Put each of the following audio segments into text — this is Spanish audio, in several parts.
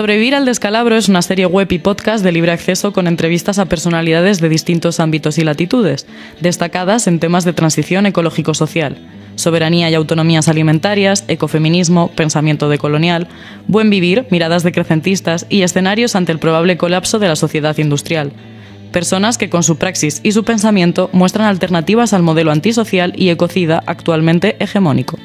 Sobrevivir al descalabro es una serie web y podcast de libre acceso con entrevistas a personalidades de distintos ámbitos y latitudes, destacadas en temas de transición ecológico-social, soberanía y autonomías alimentarias, ecofeminismo, pensamiento decolonial, buen vivir, miradas decrecentistas y escenarios ante el probable colapso de la sociedad industrial. Personas que con su praxis y su pensamiento muestran alternativas al modelo antisocial y ecocida actualmente hegemónico.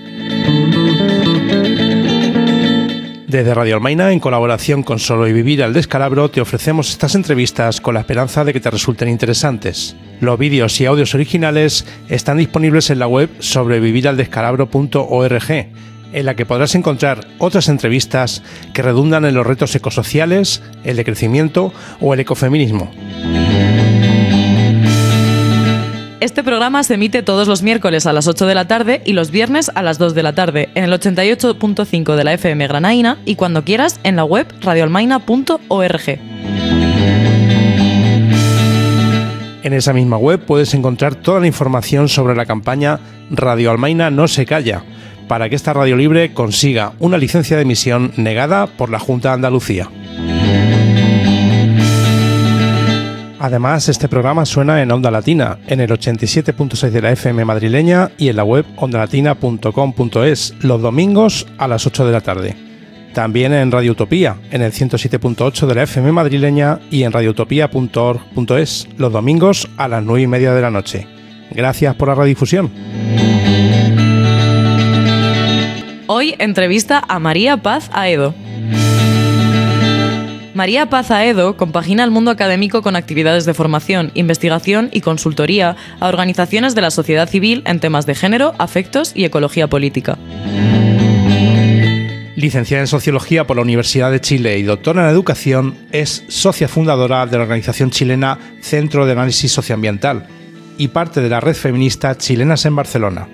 Desde Radio Almaina, en colaboración con Solo y Vivir al Descalabro, te ofrecemos estas entrevistas con la esperanza de que te resulten interesantes. Los vídeos y audios originales están disponibles en la web sobreviviraldescalabro.org, en la que podrás encontrar otras entrevistas que redundan en los retos ecosociales, el decrecimiento o el ecofeminismo. Este programa se emite todos los miércoles a las 8 de la tarde y los viernes a las 2 de la tarde en el 88.5 de la FM Granaína y cuando quieras en la web radioalmaina.org. En esa misma web puedes encontrar toda la información sobre la campaña Radio Almaina no se calla, para que esta radio libre consiga una licencia de emisión negada por la Junta de Andalucía. Además, este programa suena en Onda Latina, en el 87.6 de la FM madrileña y en la web ondalatina.com.es los domingos a las 8 de la tarde. También en Radio Utopía, en el 107.8 de la FM madrileña y en radioutopía.org.es los domingos a las 9 y media de la noche. Gracias por la redifusión. Hoy entrevista a María Paz Aedo. María Paz Aedo compagina el mundo académico con actividades de formación, investigación y consultoría a organizaciones de la sociedad civil en temas de género, afectos y ecología política. Licenciada en Sociología por la Universidad de Chile y doctora en Educación, es socia fundadora de la organización chilena Centro de Análisis Socioambiental y parte de la red feminista Chilenas en Barcelona.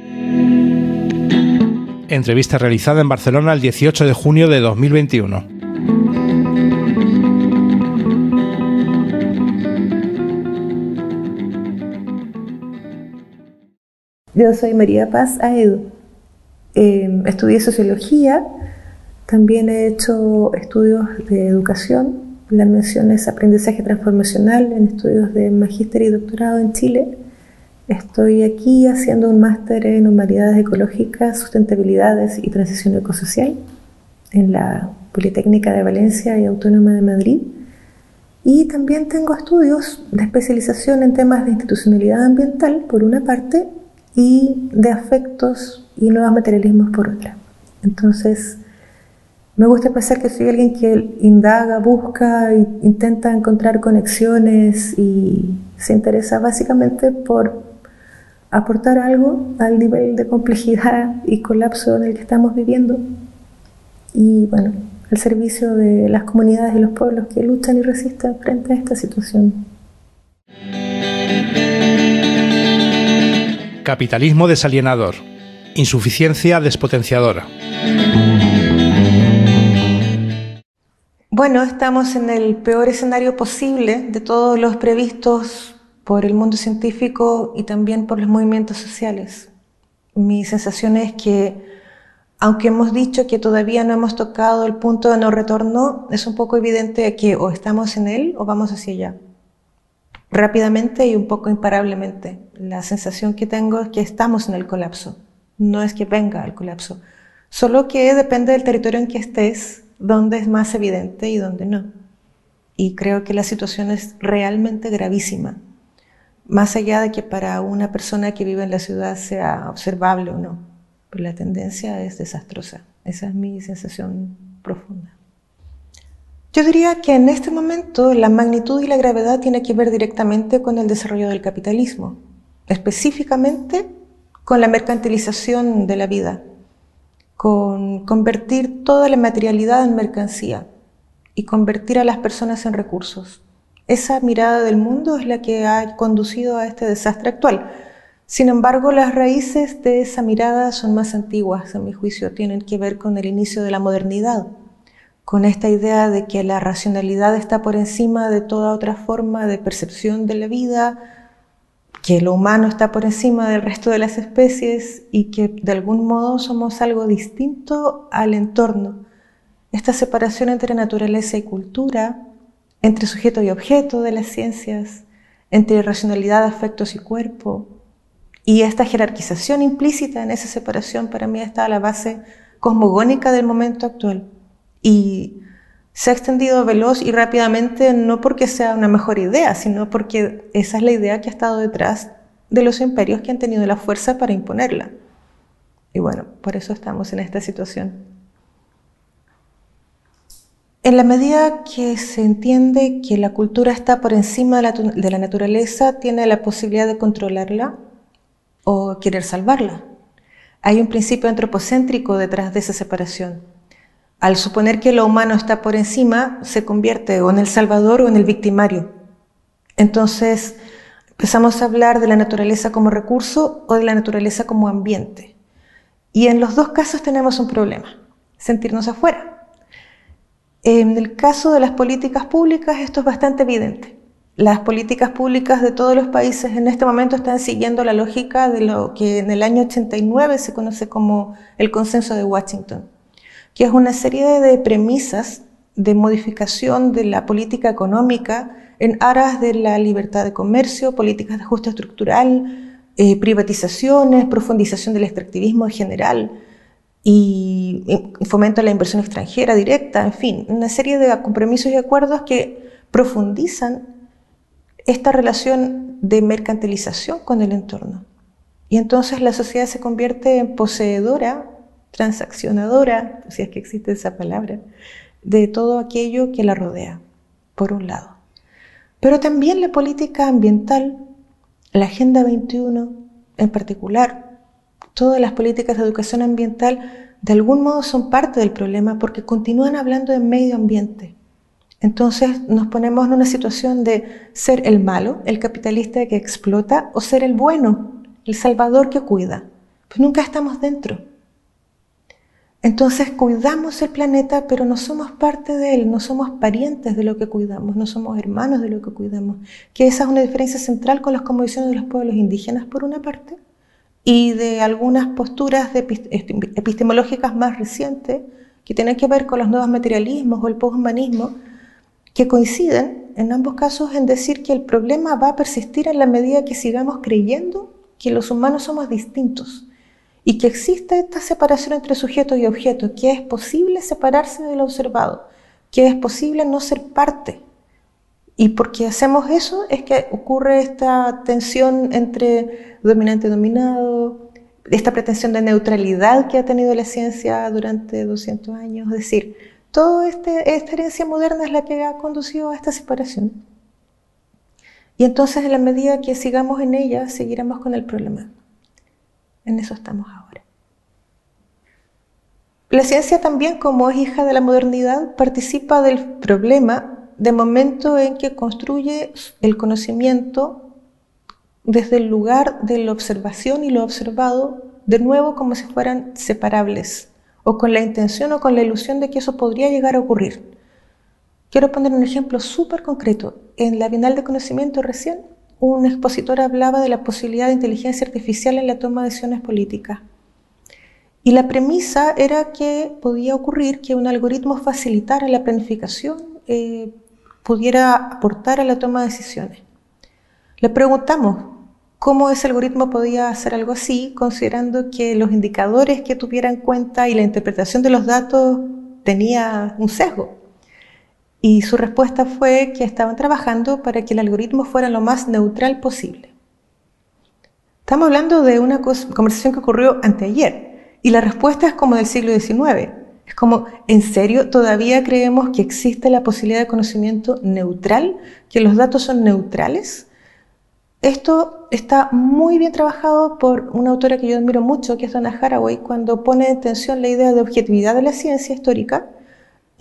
Entrevista realizada en Barcelona el 18 de junio de 2021. Yo soy María Paz Aedo. Eh, estudié sociología, también he hecho estudios de educación. La mención es aprendizaje transformacional en estudios de magíster y doctorado en Chile. Estoy aquí haciendo un máster en humanidades ecológicas, sustentabilidades y transición ecosocial en la Politécnica de Valencia y Autónoma de Madrid. Y también tengo estudios de especialización en temas de institucionalidad ambiental, por una parte, y de afectos y nuevos materialismos por otra. Entonces, me gusta pensar que soy alguien que indaga, busca, intenta encontrar conexiones y se interesa básicamente por aportar algo al nivel de complejidad y colapso en el que estamos viviendo. Y bueno, al servicio de las comunidades y los pueblos que luchan y resisten frente a esta situación. Capitalismo desalienador. Insuficiencia despotenciadora. Bueno, estamos en el peor escenario posible de todos los previstos por el mundo científico y también por los movimientos sociales. Mi sensación es que, aunque hemos dicho que todavía no hemos tocado el punto de no retorno, es un poco evidente que o estamos en él o vamos hacia allá rápidamente y un poco imparablemente. La sensación que tengo es que estamos en el colapso, no es que venga el colapso, solo que depende del territorio en que estés, dónde es más evidente y dónde no. Y creo que la situación es realmente gravísima, más allá de que para una persona que vive en la ciudad sea observable o no, pero la tendencia es desastrosa. Esa es mi sensación profunda. Yo diría que en este momento la magnitud y la gravedad tiene que ver directamente con el desarrollo del capitalismo, específicamente con la mercantilización de la vida, con convertir toda la materialidad en mercancía y convertir a las personas en recursos. Esa mirada del mundo es la que ha conducido a este desastre actual. Sin embargo, las raíces de esa mirada son más antiguas, en mi juicio, tienen que ver con el inicio de la modernidad con esta idea de que la racionalidad está por encima de toda otra forma de percepción de la vida, que lo humano está por encima del resto de las especies y que de algún modo somos algo distinto al entorno esta separación entre naturaleza y cultura, entre sujeto y objeto de las ciencias, entre racionalidad, afectos y cuerpo, y esta jerarquización implícita en esa separación para mí está a la base cosmogónica del momento actual. Y se ha extendido veloz y rápidamente no porque sea una mejor idea, sino porque esa es la idea que ha estado detrás de los imperios que han tenido la fuerza para imponerla. Y bueno, por eso estamos en esta situación. En la medida que se entiende que la cultura está por encima de la, naturaleza, tiene la posibilidad de controlarla, o querer salvarla. Hay un principio antropocéntrico detrás de esa separación. Al suponer que lo humano está por encima, se convierte o en el salvador o en el victimario. Entonces, empezamos a hablar de la naturaleza como recurso o de la naturaleza como ambiente. Y en los dos casos tenemos un problema, sentirnos afuera. En el caso de las políticas públicas esto es bastante evidente. Las políticas públicas de todos los países en este momento están siguiendo la lógica de lo que en el año 89 se conoce como el consenso de Washington, que es una serie de premisas de modificación de la política económica en aras de la libertad de comercio, políticas de ajuste estructural, eh, privatizaciones, profundización del extractivismo en general y, y fomento a la inversión extranjera directa, en fin, una serie de compromisos y acuerdos que profundizan esta relación de mercantilización con el entorno. Y entonces la sociedad se convierte en poseedora, transaccionadora, si es que existe esa palabra, de todo aquello que la rodea, por un lado. Pero también la política ambiental, la Agenda 21 en particular, todas las políticas de educación ambiental, de algún modo son parte del problema porque continúan hablando de medio ambiente. Entonces nos ponemos en una situación de ser el malo, el capitalista que explota, o ser el bueno, el salvador que cuida. Pues nunca estamos dentro. Entonces cuidamos el planeta, pero no somos parte de él, no somos parientes de lo que cuidamos, no somos hermanos de lo que cuidamos. Que esa es una diferencia central con las convicciones de los pueblos indígenas, por una parte, y de algunas posturas epistemológicas más recientes que tienen que ver con los nuevos materialismos o el posthumanismo, que coinciden en ambos casos en decir que el problema va a persistir en la medida que sigamos creyendo que los humanos somos distintos y que existe esta separación entre sujeto y objeto, que es posible separarse del observado, que es posible no ser parte. Y porque hacemos eso es que ocurre esta tensión entre dominante y dominado, esta pretensión de neutralidad que ha tenido la ciencia durante 200 años, es decir, Toda este, esta herencia moderna es la que ha conducido a esta separación. Y entonces, en la medida que sigamos en ella, seguiremos con el problema. En eso estamos ahora. La ciencia también, como es hija de la modernidad, participa del problema de momento en que construye el conocimiento desde el lugar de la observación y lo observado, de nuevo como si fueran separables o con la intención o con la ilusión de que eso podría llegar a ocurrir. Quiero poner un ejemplo súper concreto. En la Bienal de Conocimiento recién, un expositor hablaba de la posibilidad de inteligencia artificial en la toma de decisiones políticas. Y la premisa era que podía ocurrir que un algoritmo facilitara la planificación, eh, pudiera aportar a la toma de decisiones. Le preguntamos, cómo ese algoritmo podía hacer algo así, considerando que los indicadores que tuviera en cuenta y la interpretación de los datos tenía un sesgo. Y su respuesta fue que estaban trabajando para que el algoritmo fuera lo más neutral posible. Estamos hablando de una conversación que ocurrió anteayer y la respuesta es como del siglo XIX. Es como, ¿en serio todavía creemos que existe la posibilidad de conocimiento neutral? ¿Que los datos son neutrales? Esto está muy bien trabajado por una autora que yo admiro mucho, que es Donna Haraway, cuando pone en tensión la idea de objetividad de la ciencia histórica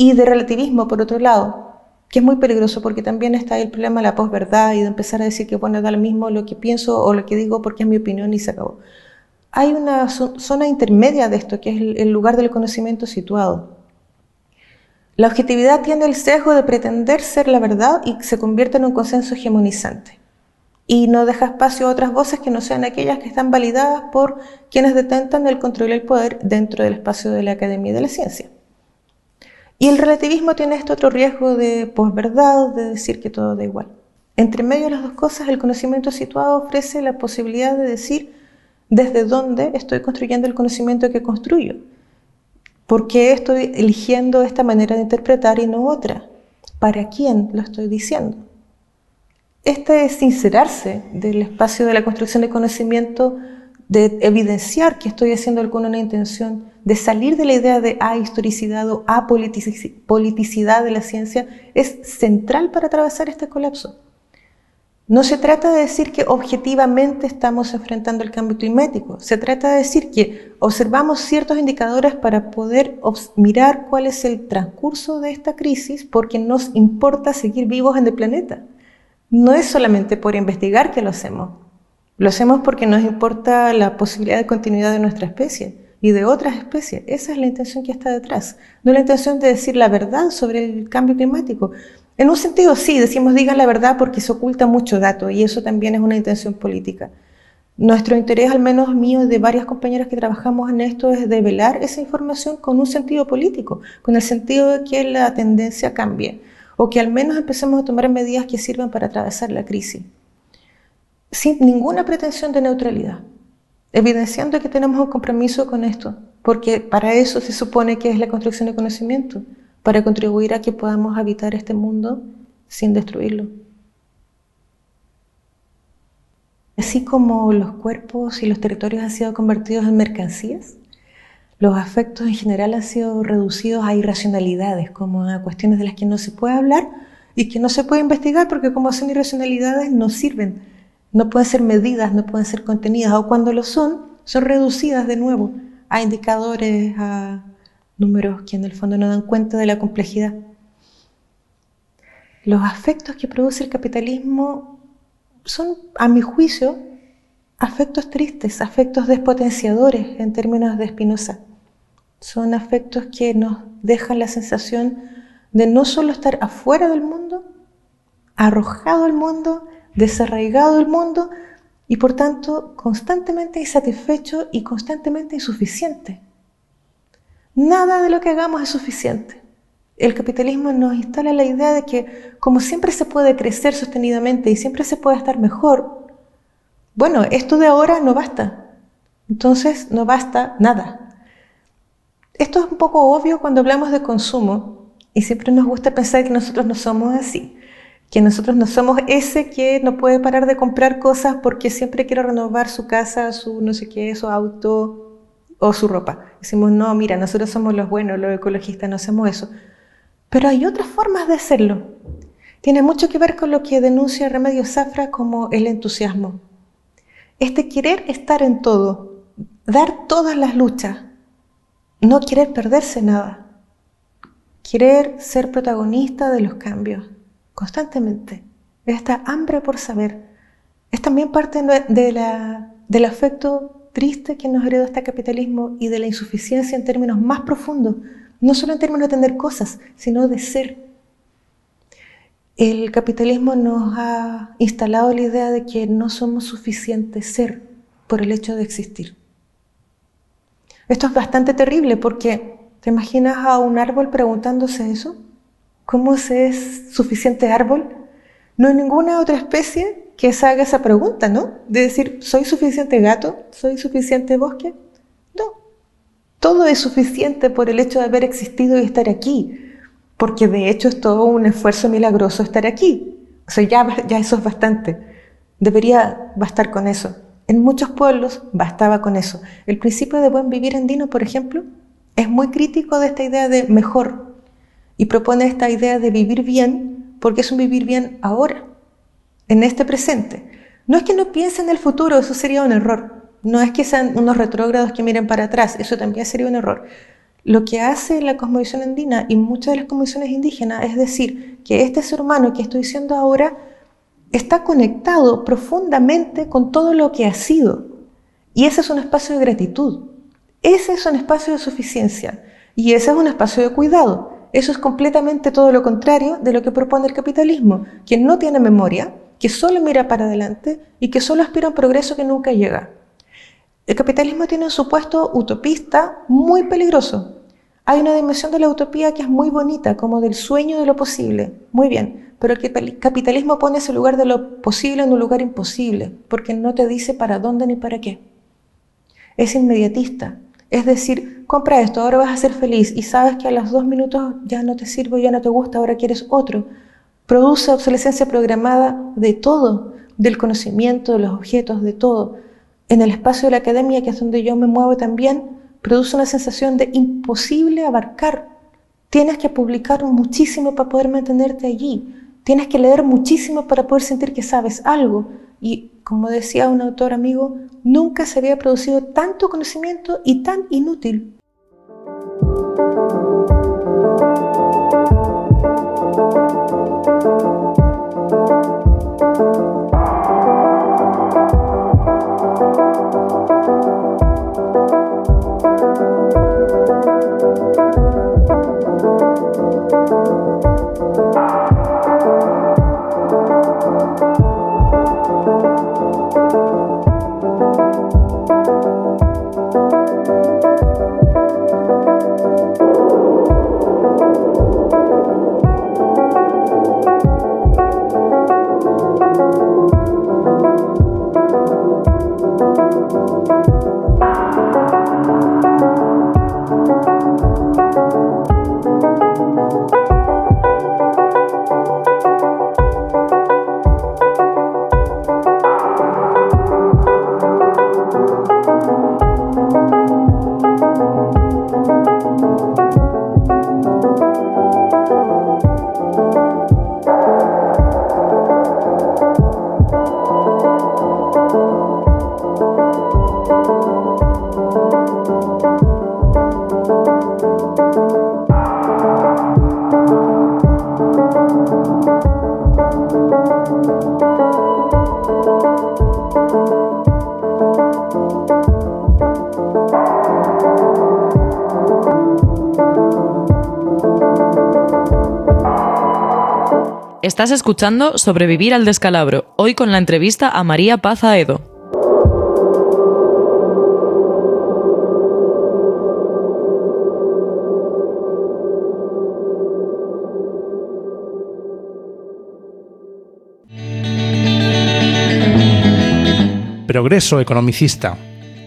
y de relativismo, por otro lado, que es muy peligroso porque también está el problema de la posverdad y de empezar a decir que bueno, da lo mismo lo que pienso o lo que digo porque es mi opinión y se acabó. Hay una zona intermedia de esto, que es el lugar del conocimiento situado. La objetividad tiene el sesgo de pretender ser la verdad y se convierte en un consenso hegemonizante y no deja espacio a otras voces que no sean aquellas que están validadas por quienes detentan el control y el poder dentro del espacio de la academia y de la ciencia. Y el relativismo tiene este otro riesgo de posverdad, de decir que todo da igual. Entre medio de las dos cosas, el conocimiento situado ofrece la posibilidad de decir desde dónde estoy construyendo el conocimiento que construyo. ¿Por qué estoy eligiendo esta manera de interpretar y no otra? ¿Para quién lo estoy diciendo? Este es sincerarse del espacio de la construcción de conocimiento, de evidenciar que estoy haciendo con una intención, de salir de la idea de ahistoricidad o apoliticidad de la ciencia, es central para atravesar este colapso. No se trata de decir que objetivamente estamos enfrentando el cambio climático, se trata de decir que observamos ciertos indicadores para poder mirar cuál es el transcurso de esta crisis porque nos importa seguir vivos en el planeta. No es solamente por investigar que lo hacemos, lo hacemos porque nos importa la posibilidad de continuidad de nuestra especie y de otras especies. Esa es la intención que está detrás. No la intención de decir la verdad sobre el cambio climático, en un sentido sí, decimos digan la verdad porque se oculta mucho dato y eso también es una intención política. Nuestro interés, al menos mío y de varias compañeras que trabajamos en esto, es develar esa información con un sentido político, con el sentido de que la tendencia cambie o que al menos empecemos a tomar medidas que sirvan para atravesar la crisis, sin ninguna pretensión de neutralidad, evidenciando que tenemos un compromiso con esto, porque para eso se supone que es la construcción de conocimiento para contribuir a que podamos habitar este mundo sin destruirlo. Así como los cuerpos y los territorios han sido convertidos en mercancías, los afectos en general han sido reducidos a irracionalidades, como a cuestiones de las que no se puede hablar y que no se puede investigar porque como son irracionalidades no sirven, no pueden ser medidas, no pueden ser contenidas, o cuando lo son, son reducidas de nuevo a indicadores, a números que en el fondo no dan cuenta de la complejidad. Los afectos que produce el capitalismo son, a mi juicio, afectos tristes, afectos despotenciadores en términos de Spinoza. Son afectos que nos dejan la sensación de no solo estar afuera del mundo, arrojado al mundo, desarraigado del mundo y por tanto constantemente insatisfecho y constantemente insuficiente. Nada de lo que hagamos es suficiente. El capitalismo nos instala la idea de que como siempre se puede crecer sostenidamente y siempre se puede estar mejor, bueno, esto de ahora no basta. Entonces no basta nada. Esto es un poco obvio cuando hablamos de consumo y siempre nos gusta pensar que nosotros no somos así, que nosotros no somos ese que no puede parar de comprar cosas porque siempre quiere renovar su casa, su no sé qué, su auto, o su ropa. Decimos, no, mira, nosotros somos los buenos, los ecologistas, no hacemos eso. Pero hay otras formas de hacerlo. Tiene mucho que ver con lo que denuncia Remedio Zafra como el entusiasmo. Este querer estar en todo, dar todas las luchas, no querer perderse nada, querer ser protagonista de los cambios constantemente. Esta hambre por saber es también parte de la, del afecto triste que nos heredó este capitalismo y de la insuficiencia en términos más profundos, no solo en términos de tener cosas, sino de ser. El capitalismo nos ha instalado la idea de que no somos suficientes ser por el hecho de existir. Esto es bastante terrible porque ¿te imaginas a un árbol preguntándose eso? ¿Cómo se es suficiente árbol? No hay ninguna otra especie que haga esa pregunta, ¿no? De decir, ¿soy suficiente gato? ¿Soy suficiente bosque? No. Todo es suficiente por el hecho de haber existido y estar aquí, porque de hecho es todo un esfuerzo milagroso estar aquí. O sea, ya, ya eso es bastante. Debería bastar con eso. En muchos pueblos bastaba con eso. El principio de buen vivir andino, por ejemplo, es muy crítico de esta idea de mejor y propone esta idea de vivir bien porque es un vivir bien ahora en este presente. No es que no piensen en el futuro, eso sería un error. No es que sean unos retrógrados que miren para atrás, eso también sería un error. Lo que hace la cosmovisión andina y muchas de las cosmovisiones indígenas es decir que este ser humano que estoy diciendo ahora está conectado profundamente con todo lo que ha sido. Y ese es un espacio de gratitud. Ese es un espacio de suficiencia. Y ese es un espacio de cuidado. Eso es completamente todo lo contrario de lo que propone el capitalismo, quien no tiene memoria, que solo mira para adelante y que solo aspira a un progreso que nunca llega. El capitalismo tiene un supuesto utopista muy peligroso. Hay una dimensión de la utopía que es muy bonita, como del sueño de lo posible. Muy bien, pero el capitalismo pone ese lugar de lo posible en un lugar imposible, porque no te dice para dónde ni para qué. Es inmediatista. Es decir, compra esto, ahora vas a ser feliz y sabes que a los dos minutos ya no te sirve, ya no te gusta, ahora quieres otro. Produce obsolescencia programada de todo, del conocimiento, de los objetos, de todo. En el espacio de la academia, que es donde yo me muevo también, produce una sensación de imposible abarcar. Tienes que publicar muchísimo para poder mantenerte allí. Tienes que leer muchísimo para poder sentir que sabes algo. Y como decía un autor amigo, nunca se había producido tanto conocimiento y tan inútil. Estás escuchando Sobrevivir al descalabro, hoy con la entrevista a María Paz Aedo. Progreso economicista,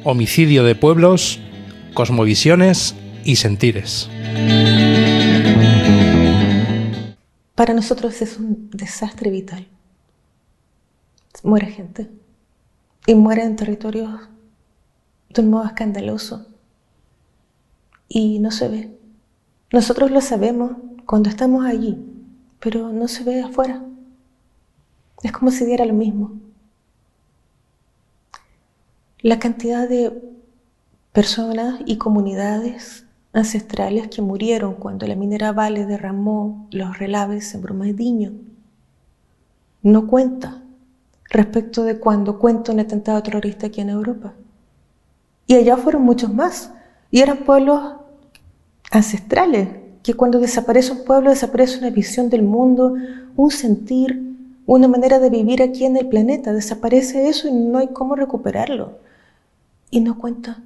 homicidio de pueblos, cosmovisiones y sentires. Para nosotros es un desastre vital. Muere gente. Y muere en territorios de un modo escandaloso. Y no se ve. Nosotros lo sabemos cuando estamos allí, pero no se ve afuera. Es como si diera lo mismo. La cantidad de personas y comunidades ancestrales que murieron cuando la minera Vale derramó los relaves en Brumadinho. No cuenta respecto de cuando cuenta un atentado terrorista aquí en Europa. Y allá fueron muchos más. Y eran pueblos ancestrales, que cuando desaparece un pueblo desaparece una visión del mundo, un sentir, una manera de vivir aquí en el planeta. Desaparece eso y no hay cómo recuperarlo. Y no cuenta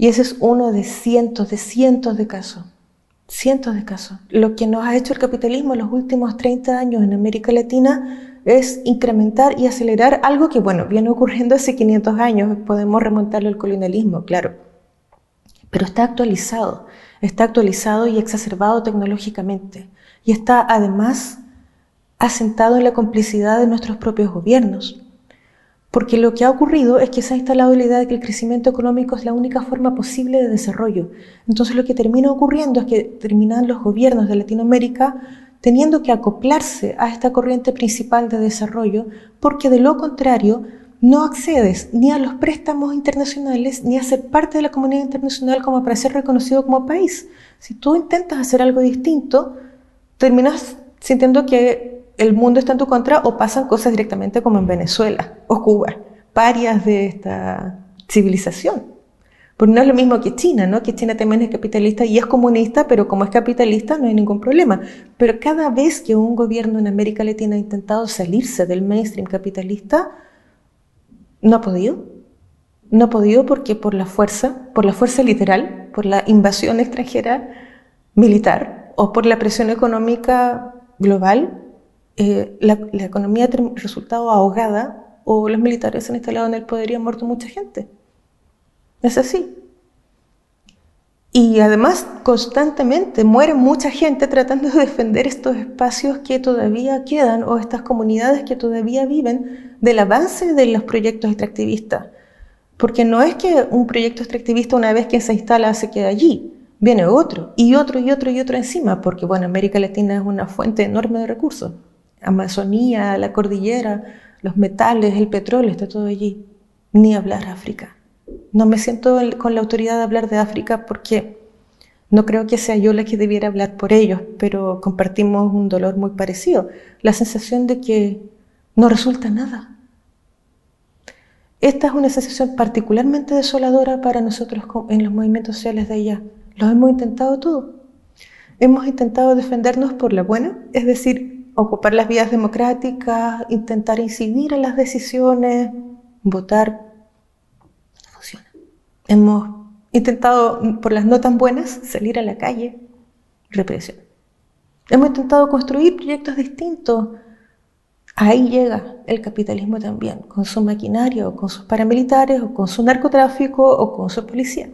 y ese es uno de cientos, de cientos de casos. Cientos de casos. Lo que nos ha hecho el capitalismo en los últimos 30 años en América Latina es incrementar y acelerar algo que, bueno, viene ocurriendo hace 500 años. Podemos remontarlo al colonialismo, claro. Pero está actualizado. Está actualizado y exacerbado tecnológicamente. Y está además asentado en la complicidad de nuestros propios gobiernos. Porque lo que ha ocurrido es que se ha instalado la idea de que el crecimiento económico es la única forma posible de desarrollo. Entonces lo que termina ocurriendo es que terminan los gobiernos de Latinoamérica teniendo que acoplarse a esta corriente principal de desarrollo, porque de lo contrario no accedes ni a los préstamos internacionales ni a ser parte de la comunidad internacional como para ser reconocido como país. Si tú intentas hacer algo distinto, terminas sintiendo que el mundo está en tu contra o pasan cosas directamente como en Venezuela o Cuba, parias de esta civilización. Porque no es lo mismo que China, ¿no? Que China también es capitalista y es comunista, pero como es capitalista no hay ningún problema. Pero cada vez que un gobierno en América Latina ha intentado salirse del mainstream capitalista, no ha podido. No ha podido porque por la fuerza, por la fuerza literal, por la invasión extranjera militar o por la presión económica global, eh, la, economía ha resultado ahogada o los militares se han instalado en el poder y han muerto mucha gente. Es así. Y además constantemente muere mucha gente tratando de defender estos espacios que todavía quedan o estas comunidades que todavía viven del avance de los proyectos extractivistas. Porque no es que un proyecto extractivista una vez que se instala se quede allí, viene otro y otro y otro y otro encima, porque bueno, América Latina es una fuente enorme de recursos. Amazonía, la cordillera, los metales, el petróleo, está todo allí. Ni hablar África. No me siento con la autoridad de hablar de África porque no creo que sea yo la que debiera hablar por ellos, pero compartimos un dolor muy parecido. La sensación de que no resulta nada. Esta es una sensación particularmente desoladora para nosotros en los movimientos sociales de allá. Lo hemos intentado todo. Hemos intentado defendernos por la buena, es decir, ocupar las vías democráticas, intentar incidir en las decisiones, votar Hemos intentado, por las no tan buenas, salir a la calle, represión. Hemos intentado construir proyectos distintos. Ahí llega el capitalismo también, con su maquinaria, o con sus paramilitares, o con su narcotráfico, o con su policía.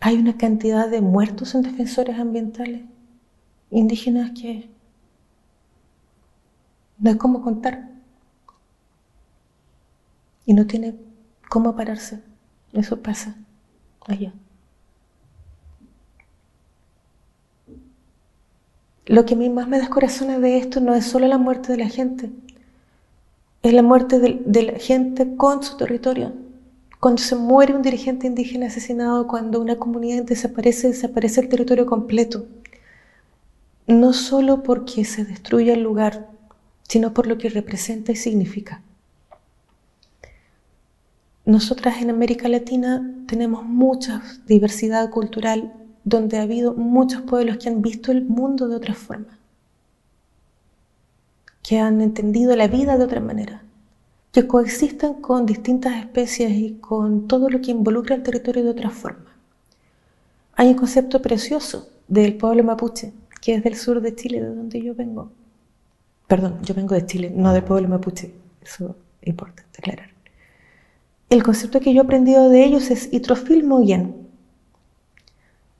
Hay una cantidad de muertos en defensores ambientales indígenas que no hay cómo contar. Y no tiene cómo pararse. Eso pasa allá. Lo que a mí más me descorazona de esto no es solo la muerte de la gente, es la muerte de, la gente con su territorio. Cuando se muere un dirigente indígena asesinado, cuando una comunidad desaparece, desaparece el territorio completo. No solo porque se destruye el lugar, sino por lo que representa y significa. Nosotras en América Latina tenemos mucha diversidad cultural donde ha habido muchos pueblos que han visto el mundo de otra forma, que han entendido la vida de otra manera, que coexisten con distintas especies y con todo lo que involucra el territorio de otra forma. Hay un concepto precioso del pueblo mapuche, que es del sur de Chile, de donde yo vengo. Perdón, yo vengo de Chile, no del pueblo mapuche, eso es importante aclarar. El concepto que yo he aprendido de ellos es bien.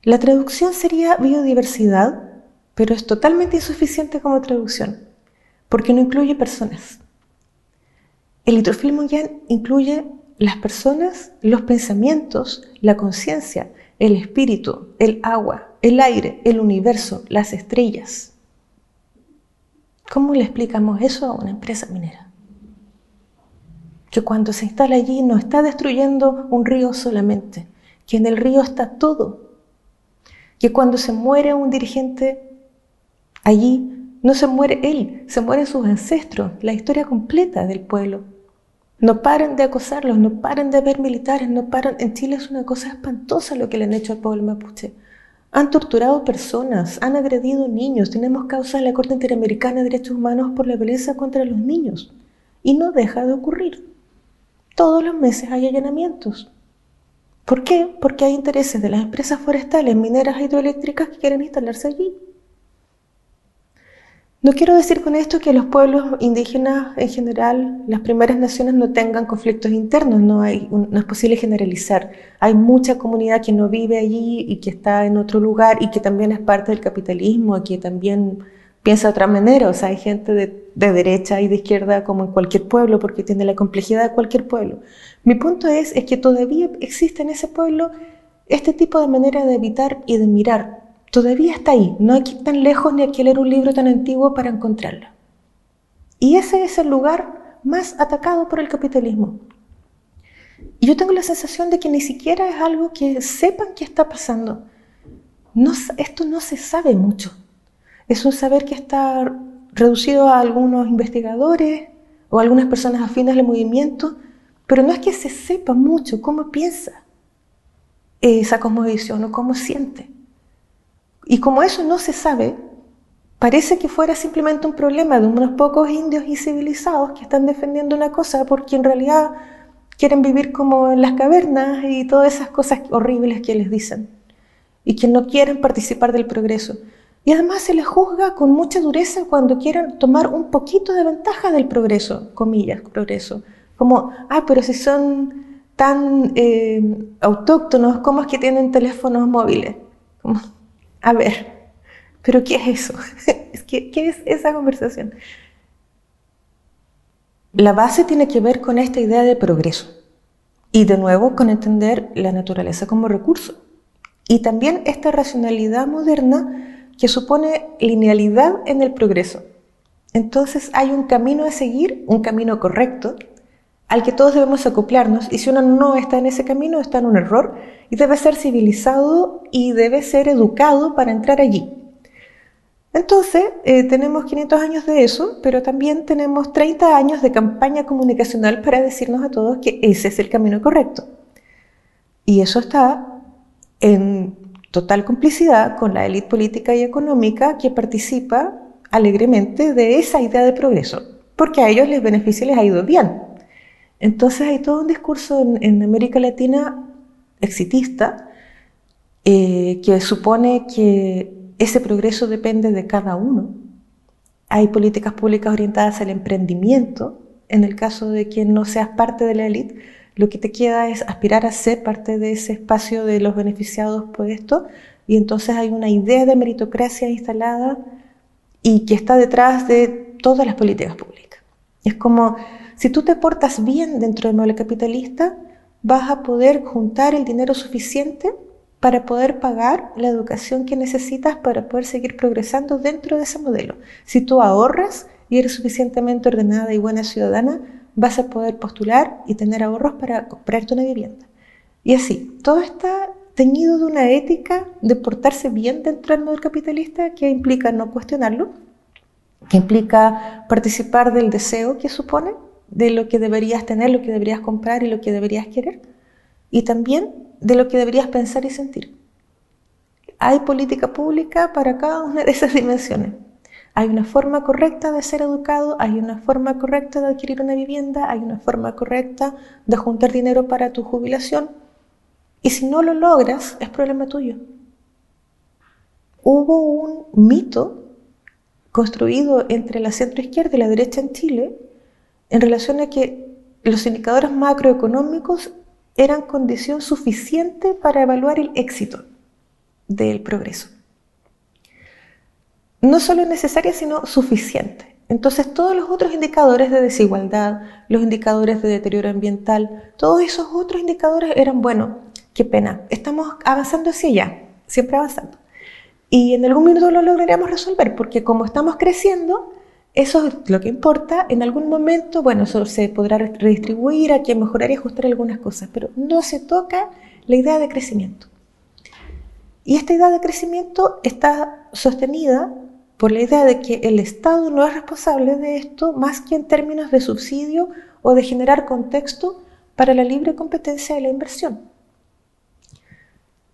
La traducción sería biodiversidad, pero es totalmente insuficiente como traducción, porque no incluye personas. El bien incluye las personas, los pensamientos, la conciencia, el espíritu, el agua, el aire, el universo, las estrellas. ¿Cómo le explicamos eso a una empresa minera? que cuando se instala allí no está destruyendo un río solamente, que en el río está todo, que cuando se muere un dirigente allí, no se muere él, se mueren sus ancestros, la historia completa del pueblo. No paran de acosarlos, no paran de ver militares, no paran. En Chile es una cosa espantosa lo que le han hecho al pueblo mapuche. Han torturado personas, han agredido niños. Tenemos causa en la Corte Interamericana de Derechos Humanos por la violencia contra los niños. Y no deja de ocurrir. Todos los meses hay allanamientos. ¿Por qué? Porque hay intereses de las empresas forestales, mineras hidroeléctricas que quieren instalarse allí. No quiero decir con esto que los pueblos indígenas en general, las primeras naciones no tengan conflictos internos, no, hay, no es posible generalizar. Hay mucha comunidad que no vive allí y que está en otro lugar y que también es parte del capitalismo, que también piensa de otra manera. O sea, hay gente de, derecha y de izquierda como en cualquier pueblo, porque tiene la complejidad de cualquier pueblo. Mi punto es, es que todavía existe en ese pueblo este tipo de manera de evitar y de mirar. Todavía está ahí. No hay que ir tan lejos ni hay que leer un libro tan antiguo para encontrarlo. Y ese es el lugar más atacado por el capitalismo. Y yo tengo la sensación de que ni siquiera es algo que sepan que está pasando. Esto no se sabe mucho. Es un saber que está reducido a algunos investigadores o algunas personas afines al movimiento, pero no es que se sepa mucho cómo piensa esa cosmovisión o cómo siente. Y como eso no se sabe, parece que fuera simplemente un problema de unos pocos indios incivilizados que están defendiendo una cosa porque en realidad quieren vivir como en las cavernas y todas esas cosas horribles que les dicen y que no quieren participar del progreso. Y además se les juzga con mucha dureza cuando quieren tomar un poquito de ventaja del progreso, comillas, progreso. Como, ah, pero si son tan eh, autóctonos, ¿cómo es que tienen teléfonos móviles? A ver, pero ¿qué es eso? ¿Qué, ¿Qué es esa conversación? La base tiene que ver con esta idea de progreso y de nuevo con entender la naturaleza como recurso y también esta racionalidad moderna que supone linealidad en el progreso. Entonces hay un camino a seguir, un camino correcto, al que todos debemos acoplarnos y si uno no está en ese camino está en un error y debe ser civilizado y debe ser educado para entrar allí. Entonces, eh, tenemos 500 años de eso, pero también tenemos 30 años de campaña comunicacional para decirnos a todos que ese es el camino correcto. Y eso está en total complicidad con la élite política y económica que participa alegremente de esa idea de progreso, porque a ellos les beneficia y les ha ido bien. Entonces hay todo un discurso en, América Latina exitista eh, que supone que ese progreso depende de cada uno. Hay políticas públicas orientadas al emprendimiento. En el caso de quien no seas parte de la élite, lo que te queda es aspirar a ser parte de ese espacio de los beneficiados por esto. Y entonces hay una idea de meritocracia instalada y que está detrás de todas las políticas públicas. Es como si tú te portas bien dentro del modelo capitalista, vas a poder juntar el dinero suficiente para poder pagar la educación que necesitas para poder seguir progresando dentro de ese modelo. Si tú ahorras y eres suficientemente ordenada y buena ciudadana, vas a poder postular y tener ahorros para comprarte una vivienda. Y así, todo está teñido de una ética de portarse bien dentro del modelo capitalista que implica no cuestionarlo, que implica participar del deseo que supone de lo que deberías tener, lo que deberías comprar y lo que deberías querer, y también de lo que deberías pensar y sentir. Hay política pública para cada una de esas dimensiones. Hay una forma correcta de ser educado, hay una forma correcta de adquirir una vivienda, hay una forma correcta de juntar dinero para tu jubilación. Y si no lo logras, es problema tuyo. Hubo un mito construido entre la centroizquierda y la derecha en Chile en relación a que los indicadores macroeconómicos eran condición suficiente para evaluar el éxito del progreso. No solo necesaria, sino suficiente. Entonces todos los otros indicadores de desigualdad, los indicadores de deterioro ambiental, todos esos otros indicadores eran, bueno, qué pena, estamos avanzando hacia allá, siempre avanzando. Y en algún minuto lo lograríamos resolver, porque como estamos creciendo, eso es lo que importa. En algún momento, bueno, se podrá redistribuir, que mejorar y ajustar algunas cosas, pero no se toca la idea de crecimiento. Y esta idea de crecimiento está sostenida por la idea de que el Estado no es responsable de esto más que en términos de subsidio o de generar contexto para la libre competencia de la inversión.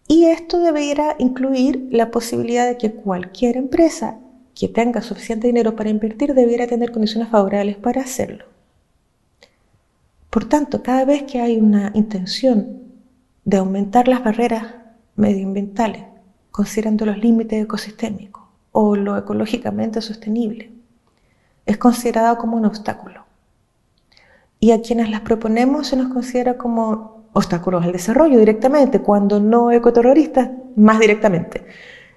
Y esto debería incluir la posibilidad de que cualquier empresa que tenga suficiente dinero para invertir debiera tener condiciones favorables para hacerlo. Por tanto, cada vez que hay una intención de aumentar las barreras medioambientales, considerando los límites ecosistémicos o lo ecológicamente sostenible, es considerado como un obstáculo. Y a quienes las proponemos se nos considera como obstáculos al desarrollo directamente, cuando no ecoterroristas más directamente.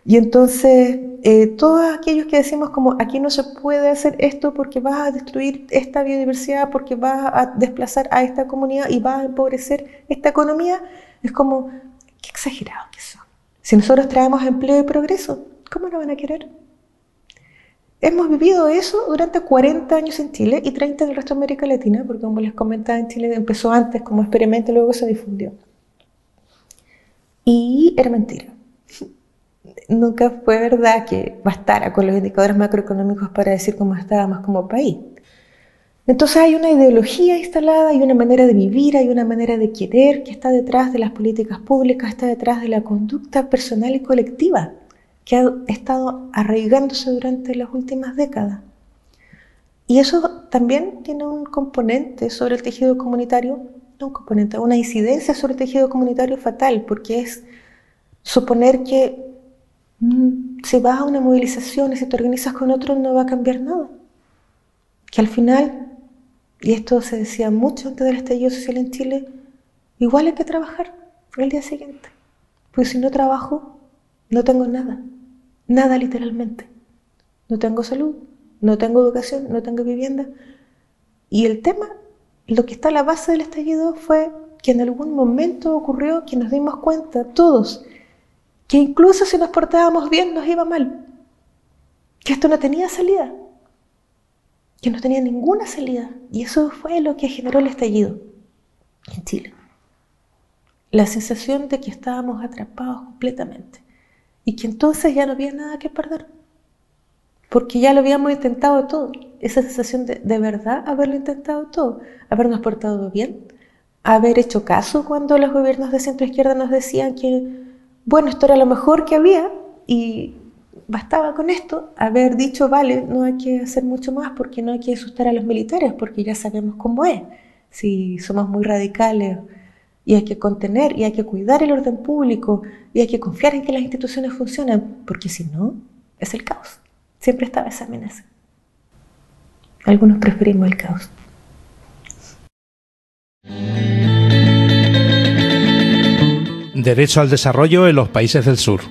Y entonces, eh, todos aquellos que decimos como aquí no se puede hacer esto porque vas a destruir esta biodiversidad, porque vas a desplazar a esta comunidad y vas a empobrecer esta economía, es como, qué exagerado que son. Si nosotros traemos empleo y progreso, ¿cómo lo van a querer? Hemos vivido eso durante 40 años en Chile y 30 en el resto de América Latina, porque como les comentaba, en Chile empezó antes como experimento luego se difundió. Y era mentira nunca fue verdad que bastara con los indicadores macroeconómicos para decir cómo estábamos como país. Entonces hay una ideología instalada, hay una manera de vivir, hay una manera de querer que está detrás de las políticas públicas, está detrás de la conducta personal y colectiva que ha estado arraigándose durante las últimas décadas. Y eso también tiene un componente sobre el tejido comunitario no un componente, una incidencia sobre el tejido comunitario fatal, porque es suponer que si vas a una movilización y si te organizas con otro no va a cambiar nada. Que al final, y esto se decía mucho antes del estallido social en Chile, igual hay que trabajar el día siguiente. Pues si no trabajo, no tengo nada. Nada literalmente. No tengo salud, no tengo educación, no tengo vivienda. Y el tema, lo que está a la base del estallido fue que en algún momento ocurrió que nos dimos cuenta, todos, que incluso si nos portábamos bien nos iba mal. Que esto no tenía salida. Que no tenía ninguna salida. Y eso fue lo que generó el estallido en Chile. La sensación de que estábamos atrapados completamente y que entonces ya no había nada que perder, porque ya lo habíamos intentado todo. Esa sensación de, de verdad haberlo intentado todo, habernos portado bien, haber hecho caso cuando los gobiernos de centro izquierda nos decían que, bueno, esto era lo mejor que había y bastaba con esto, haber dicho, vale, no hay que hacer mucho más porque no hay que asustar a los militares, porque ya sabemos cómo es, si somos muy radicales y hay que contener y hay que cuidar el orden público y hay que confiar en que las instituciones funcionan, porque si no, es el caos. Siempre estaba esa amenaza. Algunos preferimos el caos. Derecho al desarrollo en los países del sur.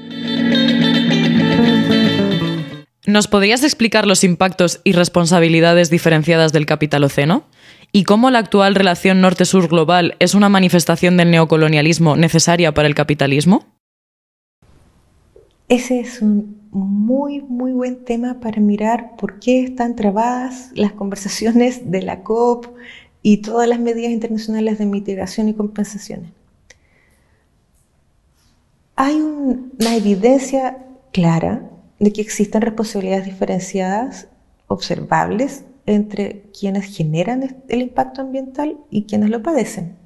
¿Nos podrías explicar los impactos y responsabilidades diferenciadas del capitaloceno? ¿Y cómo la actual relación norte-sur global es una manifestación del neocolonialismo necesaria para el capitalismo? Ese es un muy, muy buen tema para mirar por qué están trabadas las conversaciones de la COP y todas las medidas internacionales de mitigación y compensaciones. Hay una evidencia clara de que existen responsabilidades diferenciadas, observables, entre quienes generan el impacto ambiental y quienes lo padecen.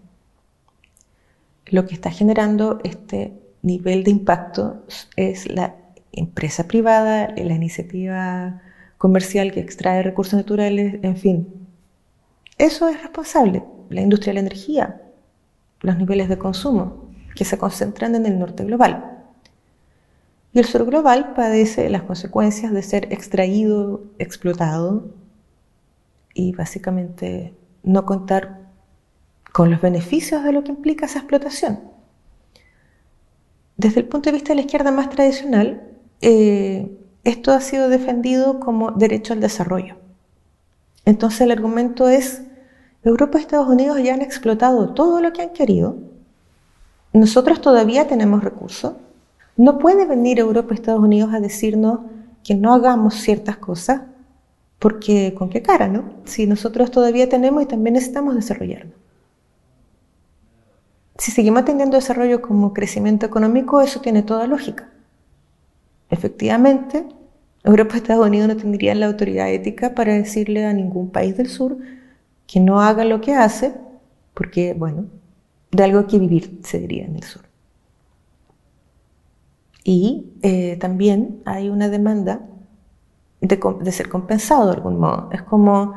Lo que está generando este nivel de impacto es la empresa privada, la iniciativa comercial que extrae recursos naturales, en fin. Eso es responsable. La industria de la energía, los niveles de consumo que se concentran en el norte global. Y el sur global padece las consecuencias de ser extraído, explotado y básicamente no contar con los beneficios de lo que implica esa explotación. Desde el punto de vista de la izquierda más tradicional, eh, esto ha sido defendido como derecho al desarrollo. Entonces el argumento es, Europa y Estados Unidos ya han explotado todo lo que han querido, nosotros todavía tenemos recursos, no puede venir Europa y Estados Unidos a decirnos que no hagamos ciertas cosas, porque con qué cara, ¿no? Si nosotros todavía tenemos y también necesitamos desarrollarnos. Si seguimos teniendo desarrollo como crecimiento económico, eso tiene toda lógica. Efectivamente, Europa y Estados Unidos no tendrían la autoridad ética para decirle a ningún país del sur que no haga lo que hace, porque, bueno, de algo que vivir, se diría en el sur. Y eh, también hay una demanda de, ser compensado de algún modo. Es como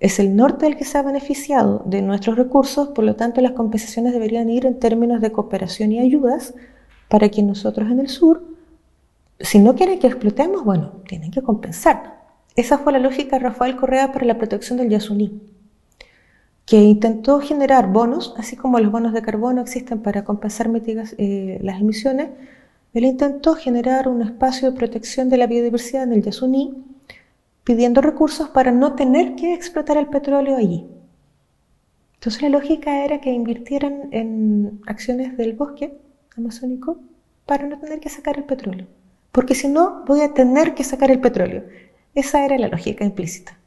es el norte el que se ha beneficiado de nuestros recursos, por lo tanto las compensaciones deberían ir en términos de cooperación y ayudas para que nosotros en el sur, si no quieren que explotemos, bueno, tienen que compensar. Esa fue la lógica de Rafael Correa para la protección del Yasuní, que intentó generar bonos, así como los bonos de carbono existen para compensar eh, las emisiones, él intentó generar un espacio de protección de la biodiversidad en el Yasuní, pidiendo recursos para no tener que explotar el petróleo allí. Entonces la lógica era que invirtieran en acciones del bosque amazónico para no tener que sacar el petróleo. Porque si no, voy a tener que sacar el petróleo. Esa era la lógica implícita.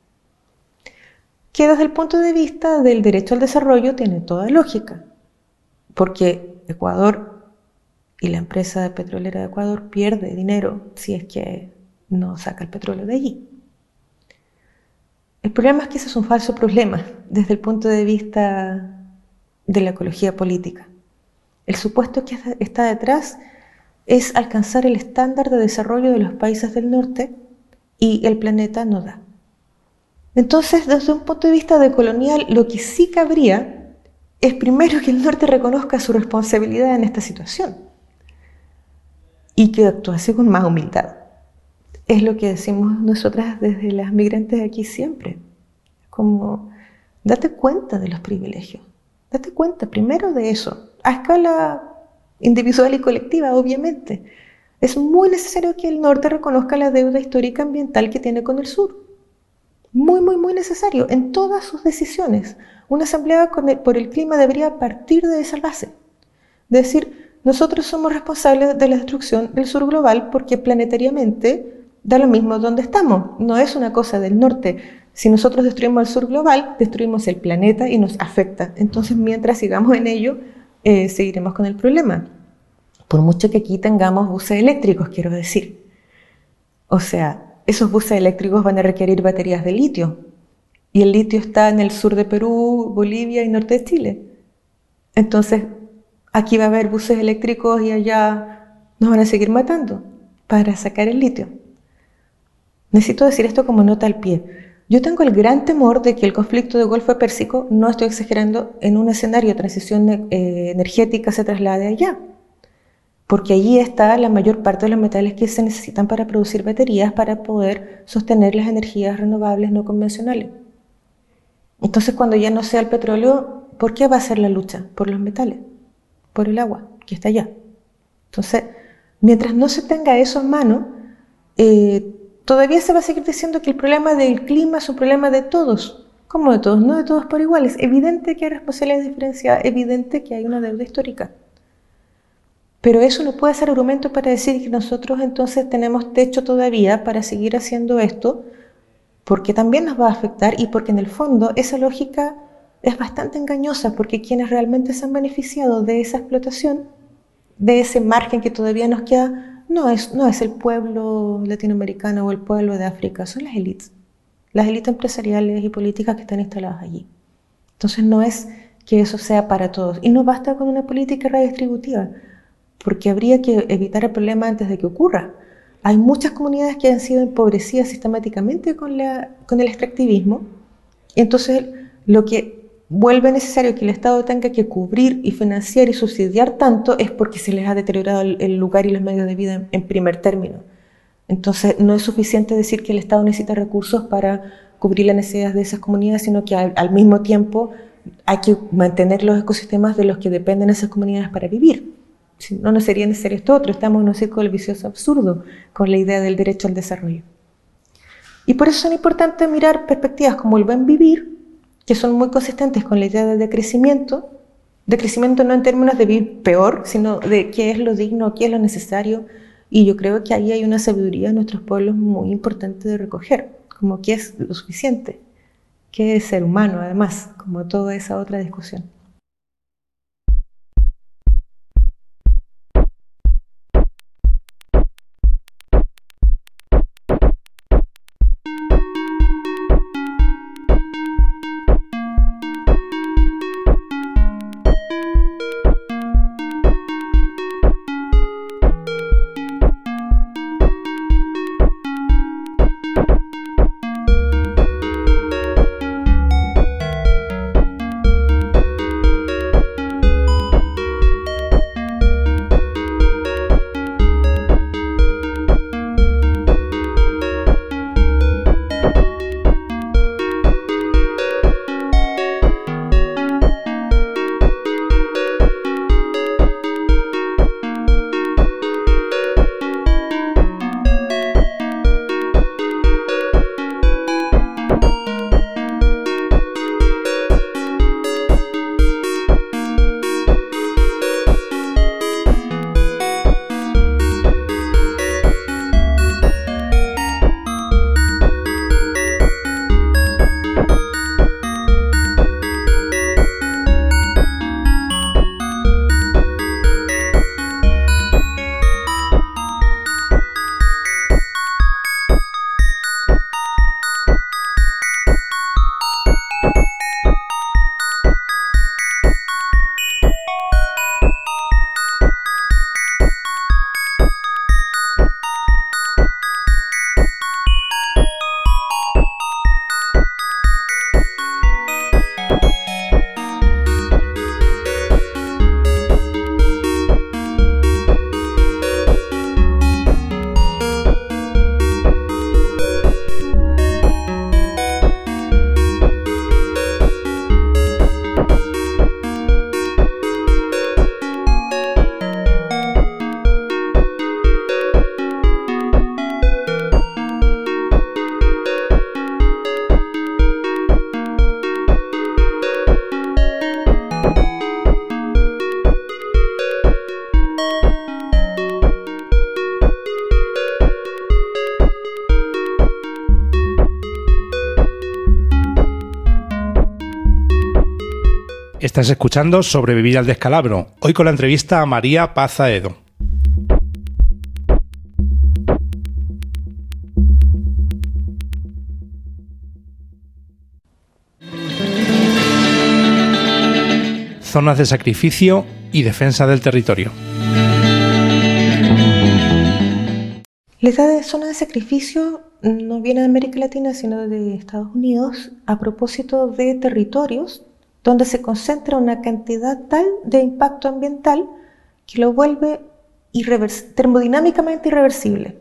Que desde el punto de vista del derecho al desarrollo tiene toda lógica. Porque Ecuador y la empresa petrolera de Ecuador pierde dinero si es que no saca el petróleo de allí. El problema es que ese es un falso problema desde el punto de vista de la ecología política. El supuesto que está detrás es alcanzar el estándar de desarrollo de los países del norte y el planeta no da. Entonces, desde un punto de vista de colonial, lo que sí cabría es primero que el norte reconozca su responsabilidad en esta situación y que actuase con más humildad. Es lo que decimos nosotras desde las migrantes aquí siempre, como date cuenta de los privilegios, date cuenta primero de eso, a escala individual y colectiva, obviamente. Es muy necesario que el norte reconozca la deuda histórica ambiental que tiene con el sur. Muy, muy, muy necesario en todas sus decisiones. Una asamblea por el clima debería partir de esa base. Decir, nosotros somos responsables de la destrucción del sur global porque planetariamente da lo mismo donde estamos. No es una cosa del norte. Si nosotros destruimos el sur global, destruimos el planeta y nos afecta. Entonces, mientras sigamos en ello, eh, seguiremos con el problema. Por mucho que aquí tengamos buses eléctricos, quiero decir. O sea, esos buses eléctricos van a requerir baterías de litio. Y el litio está en el sur de Perú, Bolivia y norte de Chile. Entonces, aquí va a haber buses eléctricos y allá nos van a seguir matando para sacar el litio. Necesito decir esto como nota al pie. Yo tengo el gran temor de que el conflicto del Golfo Pérsico, no estoy exagerando, en un escenario de transición eh, energética se traslade allá. Porque allí está la mayor parte de los metales que se necesitan para producir baterías para poder sostener las energías renovables no convencionales. Entonces, cuando ya no sea el petróleo, ¿por qué va a ser la lucha? Por los metales, por el agua, que está allá. Entonces, mientras no se tenga eso en mano, eh, todavía se va a seguir diciendo que el problema del clima es un problema de todos. ¿Cómo de todos? No de todos por igual. Es evidente que hay responsabilidades diferenciadas, evidente que hay una deuda histórica. Pero eso no puede ser argumento para decir que nosotros entonces tenemos techo todavía para seguir haciendo esto, porque también nos va a afectar y porque en el fondo esa lógica es bastante engañosa, porque quienes realmente se han beneficiado de esa explotación, de ese margen que todavía nos queda, no es, no es el pueblo latinoamericano o el pueblo de África, son las élites, las élites empresariales y políticas que están instaladas allí. Entonces no es que eso sea para todos. Y no basta con una política redistributiva, porque habría que evitar el problema antes de que ocurra. Hay muchas comunidades que han sido empobrecidas sistemáticamente con, el extractivismo. Entonces, lo que vuelve necesario que el Estado tenga que cubrir y financiar y subsidiar tanto es porque se les ha deteriorado el, lugar y los medios de vida en, primer término. Entonces, no es suficiente decir que el Estado necesita recursos para cubrir las necesidades de esas comunidades, sino que al, mismo tiempo hay que mantener los ecosistemas de los que dependen esas comunidades para vivir. No, no sería necesario esto otro. Estamos en un círculo vicioso absurdo con la idea del derecho al desarrollo. Y por eso son importantes mirar perspectivas como el buen vivir, que son muy consistentes con la idea de decrecimiento, decrecimiento no en términos de vivir peor, sino de qué es lo digno, qué es lo necesario, y yo creo que ahí hay una sabiduría de nuestros pueblos muy importante de recoger, como qué es lo suficiente, qué es ser humano además, como toda esa otra discusión. Estás escuchando Sobrevivir al descalabro, hoy con la entrevista a María Pazaedo. Zonas de sacrificio y defensa del territorio. La idea de zona de sacrificio no viene de América Latina, sino de Estados Unidos, a propósito de territorios donde se concentra una cantidad tal de impacto ambiental que lo vuelve termodinámicamente irreversible.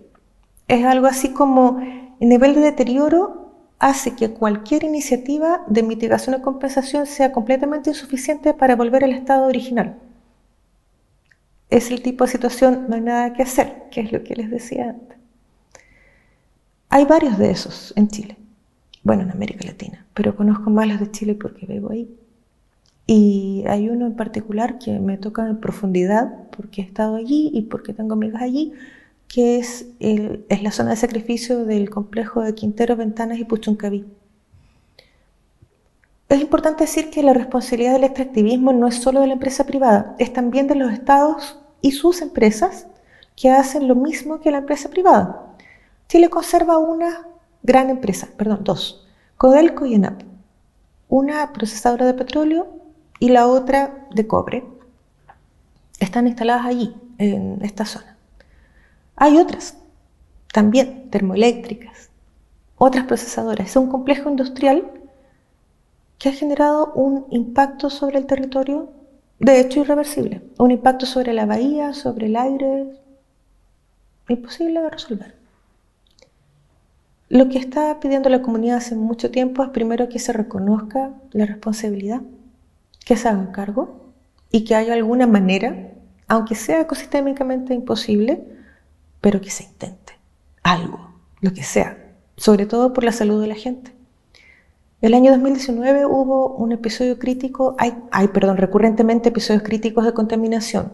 Es algo así como el nivel de deterioro hace que cualquier iniciativa de mitigación o compensación sea completamente insuficiente para volver al estado original. Es el tipo de situación, no hay nada que hacer, que es lo que les decía antes. Hay varios de esos en Chile, bueno, en América Latina, pero conozco más los de Chile porque vivo ahí. Y hay uno en particular que me toca en profundidad porque he estado allí y porque tengo amigas allí, que es, es la zona de sacrificio del complejo de Quintero, Ventanas y Puchuncaví. Es importante decir que la responsabilidad del extractivismo no es solo de la empresa privada, es también de los estados y sus empresas que hacen lo mismo que la empresa privada. Chile conserva una gran empresa, perdón, dos, Codelco y ENAP, una procesadora de petróleo y la otra de cobre. Están instaladas allí, en esta zona. Hay otras, también termoeléctricas, otras procesadoras. Es un complejo industrial que ha generado un impacto sobre el territorio, de hecho irreversible. Un impacto sobre la bahía, sobre el aire, imposible de resolver. Lo que está pidiendo la comunidad hace mucho tiempo es primero que se reconozca la responsabilidad que se hagan cargo y que haya alguna manera, aunque sea ecosistémicamente imposible, pero que se intente algo, lo que sea, sobre todo por la salud de la gente. El año 2019 hubo un episodio crítico, hay, perdón, recurrentemente episodios críticos de contaminación,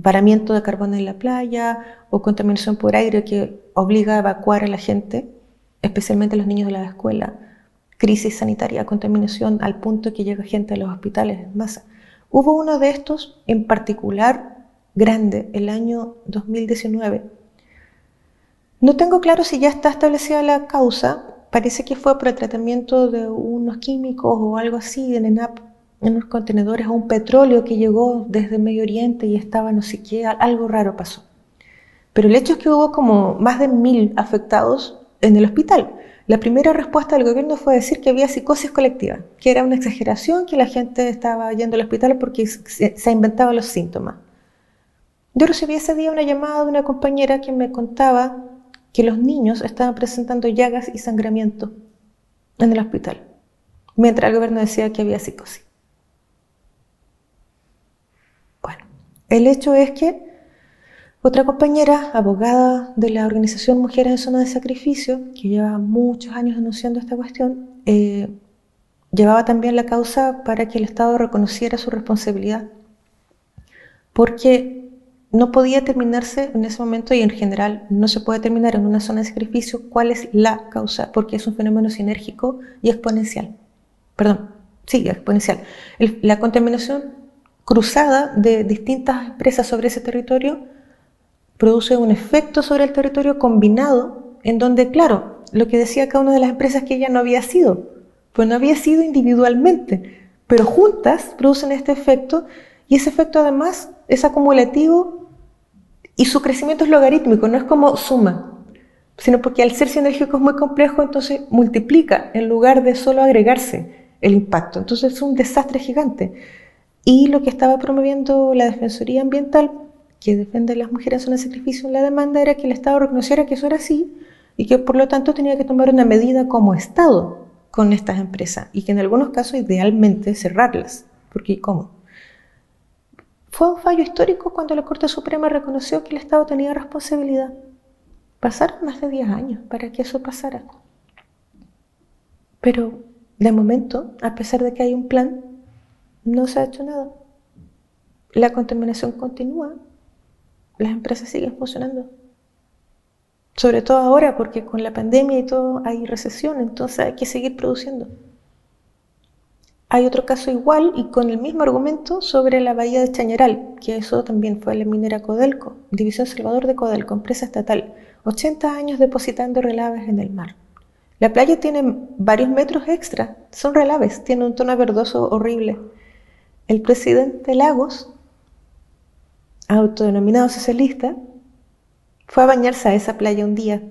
paramiento de carbón en la playa o contaminación por aire que obliga a evacuar a la gente, especialmente a los niños de la escuela crisis sanitaria, contaminación, al punto que llega gente a los hospitales en masa. Hubo uno de estos en particular grande, el año 2019. No tengo claro si ya está establecida la causa, parece que fue por el tratamiento de unos químicos o algo así en ENAP, en unos contenedores, o un petróleo que llegó desde Medio Oriente y estaba no sé qué, algo raro pasó. Pero el hecho es que hubo como más de mil afectados en el hospital. La primera respuesta del gobierno fue decir que había psicosis colectiva, que era una exageración, que la gente estaba yendo al hospital porque se, inventaban los síntomas. Yo recibí ese día una llamada de una compañera que me contaba que los niños estaban presentando llagas y sangramiento en el hospital, mientras el gobierno decía que había psicosis. Bueno, el hecho es que otra compañera, abogada de la organización Mujeres en Zona de Sacrificio, que lleva muchos años denunciando esta cuestión, eh, llevaba también la causa para que el Estado reconociera su responsabilidad, porque no podía terminarse en ese momento y en general no se puede terminar en una zona de sacrificio cuál es la causa, porque es un fenómeno sinérgico y exponencial. Perdón, sí, exponencial. la contaminación cruzada de distintas empresas sobre ese territorio produce un efecto sobre el territorio combinado en donde, claro, lo que decía cada una de las empresas que ella no había sido, pues no había sido individualmente, pero juntas producen este efecto y ese efecto además es acumulativo y su crecimiento es logarítmico, no es como suma, sino porque al ser sinérgico es muy complejo, entonces multiplica en lugar de solo agregarse el impacto. Entonces es un desastre gigante. Y lo que estaba promoviendo la Defensoría Ambiental que defiende a las mujeres en el sacrificio la demanda era que el Estado reconociera que eso era así y que por lo tanto tenía que tomar una medida como Estado con estas empresas y que en algunos casos idealmente cerrarlas. Porque ¿cómo? Fue un fallo histórico cuando la Corte Suprema reconoció que el Estado tenía responsabilidad. Pasaron más de 10 años para que eso pasara. Pero de momento, a pesar de que hay un plan, no se ha hecho nada. La contaminación continúa, las empresas siguen funcionando. Sobre todo ahora, porque con la pandemia y todo hay recesión, entonces hay que seguir produciendo. Hay otro caso igual y con el mismo argumento sobre la bahía de Chañaral, que eso también fue la minera Codelco, División Salvador de Codelco, empresa estatal, 80 años depositando relaves en el mar. La playa tiene varios metros extra, son relaves, tiene un tono verdoso horrible. El presidente Lagos, autodenominado socialista, fue a bañarse a esa playa un día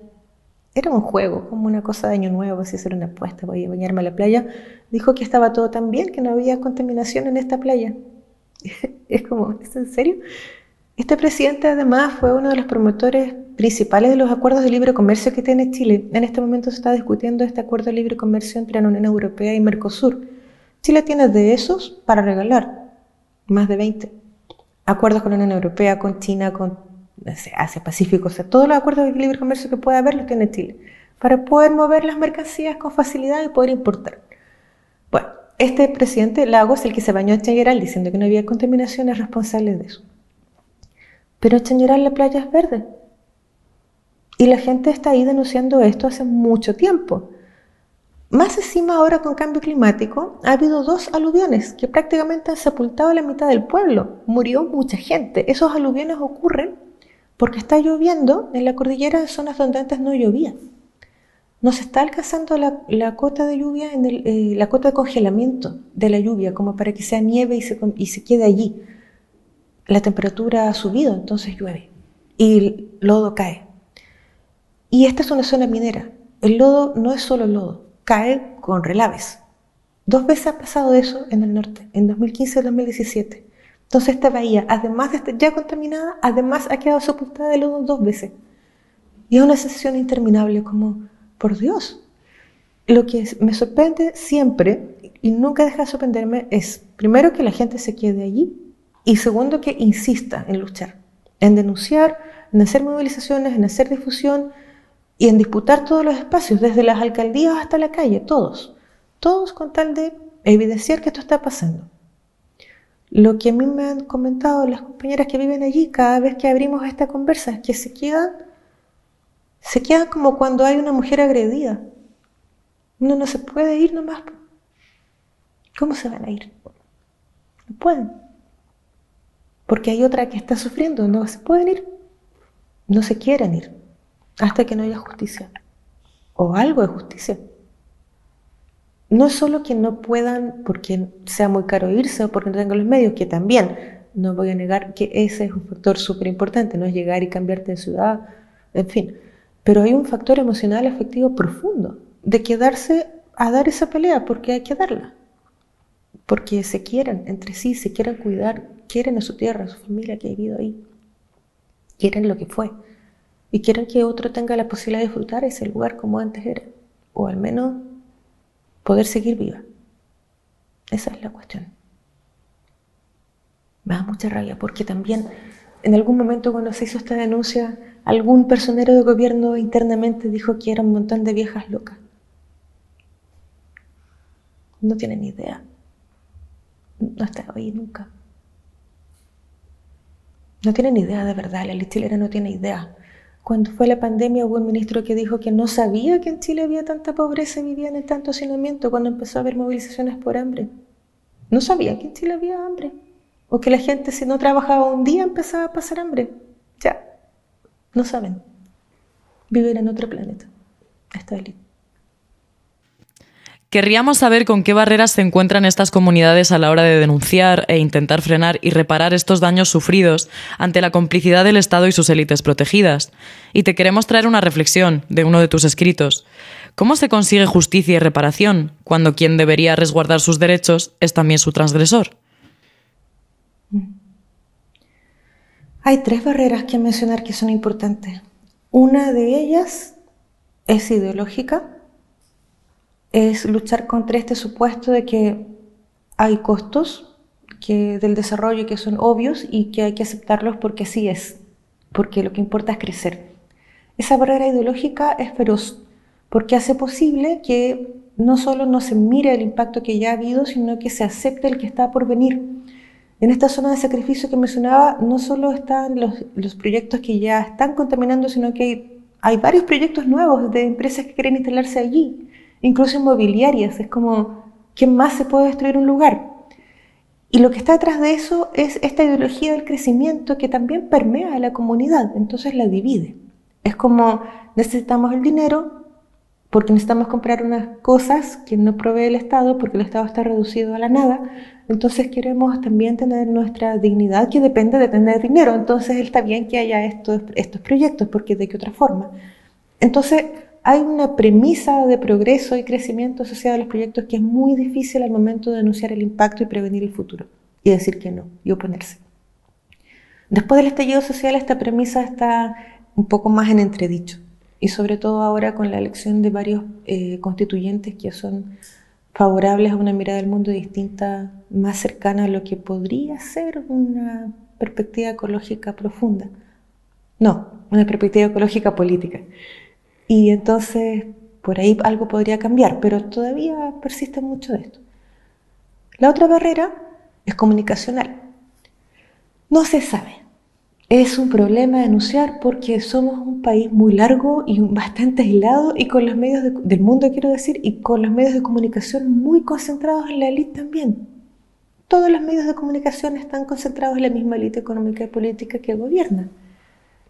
era un juego, como una cosa de año nuevo, así hacer una apuesta, voy a bañarme a la playa, dijo que estaba todo tan bien, que no había contaminación en esta playa. es como, ¿es en serio? Este presidente además fue uno de los promotores principales de los acuerdos de libre comercio que tiene Chile. En este momento se está discutiendo este acuerdo de libre comercio entre la Unión Europea y Mercosur. Chile tiene de esos para regalar, más de 20. Acuerdos con la Unión Europea, con China, con Asia Pacífico, o sea, todos los acuerdos de libre comercio que pueda haber los tiene Chile, para poder mover las mercancías con facilidad y poder importar. Bueno, este presidente Lagos, el que se bañó en Chañaral diciendo que no había contaminación, es responsable de eso. Pero Chañaral la playa es verde. Y la gente está ahí denunciando esto hace mucho tiempo. Más encima ahora con cambio climático, ha habido dos aluviones que prácticamente han sepultado la mitad del pueblo. Murió mucha gente. Esos aluviones ocurren porque está lloviendo en la cordillera en zonas donde antes no llovía. No se está alcanzando la, cota de lluvia, en eh, la cota de congelamiento de la lluvia, como para que sea nieve y se, y se quede allí. La temperatura ha subido, entonces llueve y el lodo cae. Y esta es una zona minera. El lodo no es solo lodo, cae con relaves. Dos veces ha pasado eso en el norte, en 2015 y 2017. Entonces esta bahía, además de estar ya contaminada, además ha quedado sepultada de lodo dos veces. Y es una sensación interminable, como, por Dios. Lo que me sorprende siempre, y nunca deja de sorprenderme, es primero que la gente se quede allí, y segundo que insista en luchar, en denunciar, en hacer movilizaciones, en hacer difusión y en disputar todos los espacios, desde las alcaldías hasta la calle, todos. Todos con tal de evidenciar que esto está pasando. Lo que a mí me han comentado las compañeras que viven allí cada vez que abrimos esta conversa es que se quedan, se quedan como cuando hay una mujer agredida. Uno no se puede ir nomás. ¿Cómo se van a ir? No pueden. Porque hay otra que está sufriendo, no se pueden ir. No se quieren ir hasta que no haya justicia. O algo de justicia. No es solo que no puedan porque sea muy caro irse o porque no tengan los medios, que también, no voy a negar que ese es un factor súper importante, no es llegar y cambiarte de ciudad, en fin, pero hay un factor emocional, afectivo profundo de quedarse a dar esa pelea porque hay que darla, porque se quieren entre sí, se quieren cuidar, quieren a su tierra, a su familia que ha vivido ahí, quieren lo que fue y quieren que otro tenga la posibilidad de disfrutar ese lugar como antes era, o al menos poder seguir viva. Esa es la cuestión. Me da mucha rabia porque también en algún momento cuando se hizo esta denuncia, algún personero de gobierno internamente dijo que era un montón de viejas locas. No tienen idea. No está ahí nunca. No tienen idea de verdad, la chilena no tiene idea cuando fue la pandemia hubo un ministro que dijo que no sabía que en Chile había tanta pobreza y vivían en tanto hacinamiento cuando empezó a haber movilizaciones por hambre. No sabía que en Chile había hambre. O que la gente si no trabajaba un día empezaba a pasar hambre. Ya, no saben. Viven en otro planeta. Está élite. Querríamos saber con qué barreras se encuentran estas comunidades a la hora de denunciar e intentar frenar y reparar estos daños sufridos ante la complicidad del Estado y sus élites protegidas. Y te queremos traer una reflexión de uno de tus escritos. ¿Cómo se consigue justicia y reparación cuando quien debería resguardar sus derechos es también su transgresor? Hay tres barreras que mencionar que son importantes. Una de ellas es ideológica es luchar contra este supuesto de que hay costos del desarrollo que son obvios y que hay que aceptarlos porque así es, porque lo que importa es crecer. Esa barrera ideológica es feroz porque hace posible que no solo no se mire el impacto que ya ha habido, sino que se acepte el que está por venir. En esta zona de sacrificio que mencionaba, no solo están los, proyectos que ya están contaminando, sino que hay varios proyectos nuevos de empresas que quieren instalarse allí incluso inmobiliarias. Es como, ¿qué más se puede destruir un lugar? Y lo que está detrás de eso es esta ideología del crecimiento que también permea a la comunidad, entonces la divide. Es como necesitamos el dinero porque necesitamos comprar unas cosas que no provee el Estado porque el Estado está reducido a la nada, entonces queremos también tener nuestra dignidad que depende de tener dinero, entonces está bien que haya estos, estos proyectos porque de qué otra forma. Entonces hay una premisa de progreso y crecimiento asociada a los proyectos que es muy difícil al momento de denunciar el impacto y prevenir el futuro y decir que no y oponerse. Después del estallido social esta premisa está un poco más en entredicho y sobre todo ahora con la elección de varios eh, constituyentes que son favorables a una mirada del mundo distinta, más cercana a lo que podría ser una perspectiva ecológica profunda. No, una perspectiva ecológica política. Y entonces por ahí algo podría cambiar, pero todavía persiste mucho de esto. La otra barrera es comunicacional. No se sabe es un problema denunciar porque somos un país muy largo y bastante aislado y con los medios del mundo, quiero decir, y con los medios de comunicación muy concentrados en la élite también. Todos los medios de comunicación están concentrados en la misma élite económica y política que gobierna.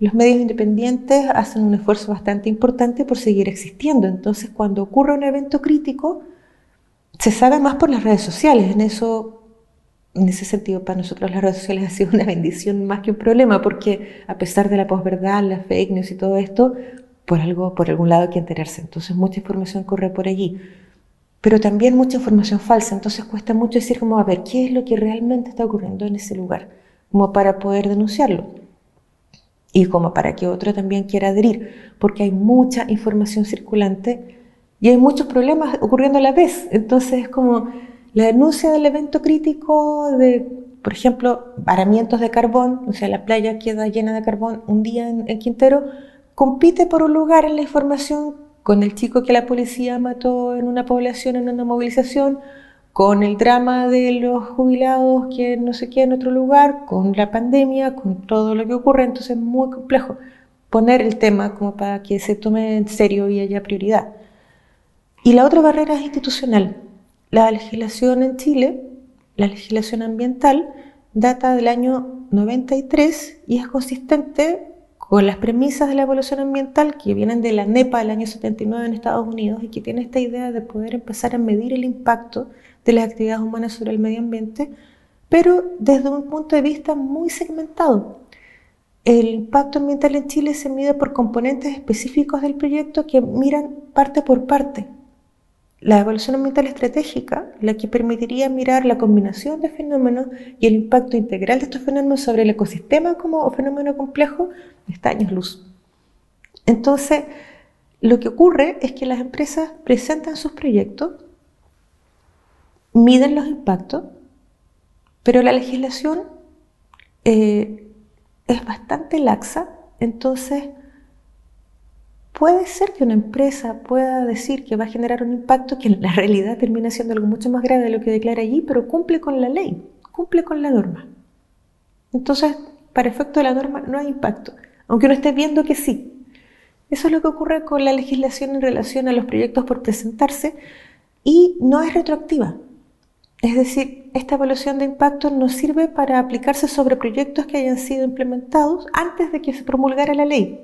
Los medios independientes hacen un esfuerzo bastante importante por seguir existiendo. Entonces, cuando ocurre un evento crítico, se sabe más por las redes sociales. En eso en ese sentido, para nosotros las redes sociales ha sido una bendición más que un problema, porque a pesar de la posverdad, las fake news y todo esto, por algo, por algún lado hay que enterarse. Entonces mucha información corre por allí, pero también mucha información falsa. Entonces cuesta mucho decir como a ver qué es lo que realmente está ocurriendo en ese lugar, como para poder denunciarlo y como para que otro también quiera adherir, porque hay mucha información circulante y hay muchos problemas ocurriendo a la vez. Entonces es como la denuncia del evento crítico de, por ejemplo, varamientos de carbón, o sea, la playa queda llena de carbón un día en, Quintero, compite por un lugar en la información con el chico que la policía mató en una población en una movilización, con el drama de los jubilados que no sé qué en otro lugar, con la pandemia, con todo lo que ocurre, entonces es muy complejo poner el tema como para que se tome en serio y haya prioridad. Y la otra barrera es institucional. La legislación en Chile, la legislación ambiental, data del año 93 y es consistente con las premisas de la evaluación ambiental que vienen de la NEPA del año 79 en Estados Unidos y que tiene esta idea de poder empezar a medir el impacto de las actividades humanas sobre el medio ambiente, pero desde un punto de vista muy segmentado. El impacto ambiental en Chile se mide por componentes específicos del proyecto que miran parte por parte, la evaluación ambiental estratégica, la que permitiría mirar la combinación de fenómenos y el impacto integral de estos fenómenos sobre el ecosistema como fenómeno complejo, está años luz. Entonces, lo que ocurre es que las empresas presentan sus proyectos, miden los impactos, pero la legislación eh, es bastante laxa, entonces puede ser que una empresa pueda decir que va a generar un impacto que en la realidad termina siendo algo mucho más grave de lo que declara allí, pero cumple con la ley, cumple con la norma. Entonces, para efecto de la norma no hay impacto, aunque uno esté viendo que sí. Eso es lo que ocurre con la legislación en relación a los proyectos por presentarse y no es retroactiva. Es decir, esta evaluación de impacto no sirve para aplicarse sobre proyectos que hayan sido implementados antes de que se promulgara la ley.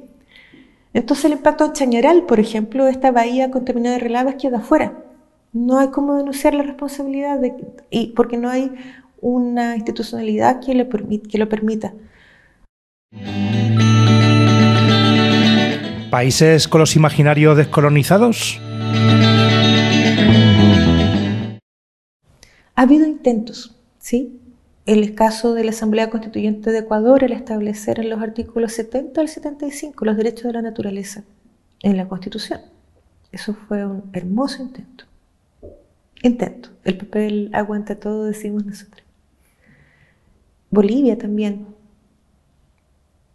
Entonces el impacto en Chañaral, por ejemplo, esta bahía contaminada de relaves queda afuera. No hay cómo denunciar la responsabilidad y porque no hay una institucionalidad que lo permita. ¿Países con los imaginarios descolonizados? Ha habido intentos, ¿sí? el caso de la Asamblea Constituyente de Ecuador el establecer en los artículos 70 al 75 los derechos de la naturaleza en la Constitución. Eso fue un hermoso intento. Intento. El papel aguanta todo, decimos nosotros. Bolivia también.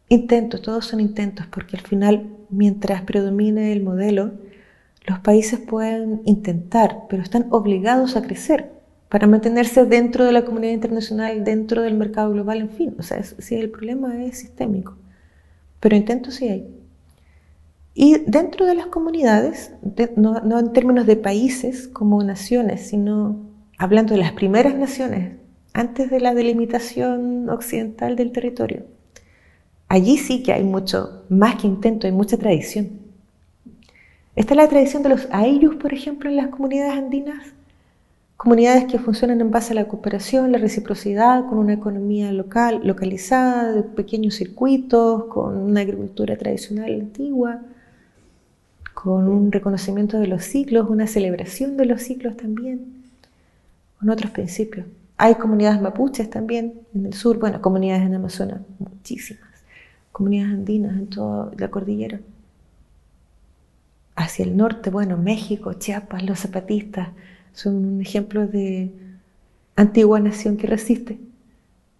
Intentos, todos son intentos, porque al final, mientras predomine el modelo, los países pueden intentar, pero están obligados a crecer para mantenerse dentro de la comunidad internacional, dentro del mercado global, en fin. O sea, si el problema es sistémico. Pero intentos sí hay. Y dentro de las comunidades, no, en términos de países como naciones, sino hablando de las primeras naciones, antes de la delimitación occidental del territorio, allí sí que hay mucho, más que intento, hay mucha tradición. Está la tradición de los ayllus, por ejemplo, en las comunidades andinas, comunidades que funcionan en base a la cooperación, la reciprocidad, con una economía local, localizada, de pequeños circuitos, con una agricultura tradicional antigua, con un reconocimiento de los ciclos, una celebración de los ciclos también, con otros principios. Hay comunidades mapuches también en el sur, bueno, comunidades en Amazonas, muchísimas, comunidades andinas en toda la cordillera. Hacia el norte, bueno, México, Chiapas, los zapatistas, son un ejemplo de antigua nación que resiste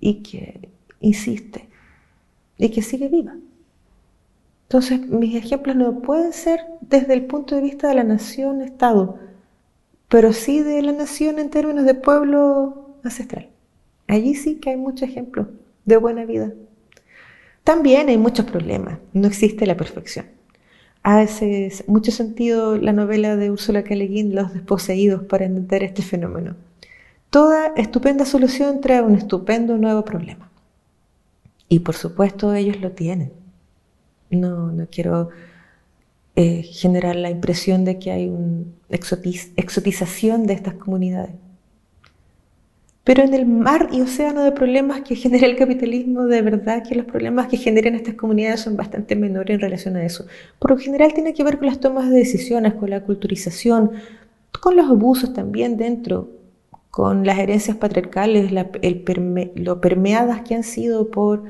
y que insiste y que sigue viva. Entonces, mis ejemplos no pueden ser desde el punto de vista de la nación-estado, pero sí de la nación en términos de pueblo ancestral. Allí sí que hay muchos ejemplos de buena vida. También hay muchos problemas, no existe la perfección hace mucho sentido la novela de Úrsula K. Los desposeídos, para entender este fenómeno. Toda estupenda solución trae un estupendo nuevo problema. Y por supuesto ellos lo tienen. No, no quiero eh, generar la impresión de que hay una exotización de estas comunidades. Pero en el mar y océano de problemas que genera el capitalismo, de verdad que los problemas que generan estas comunidades son bastante menores en relación a eso. Por lo general tiene que ver con las tomas de decisiones, con la culturización, con los abusos también dentro, con las herencias patriarcales, lo permeadas que han sido por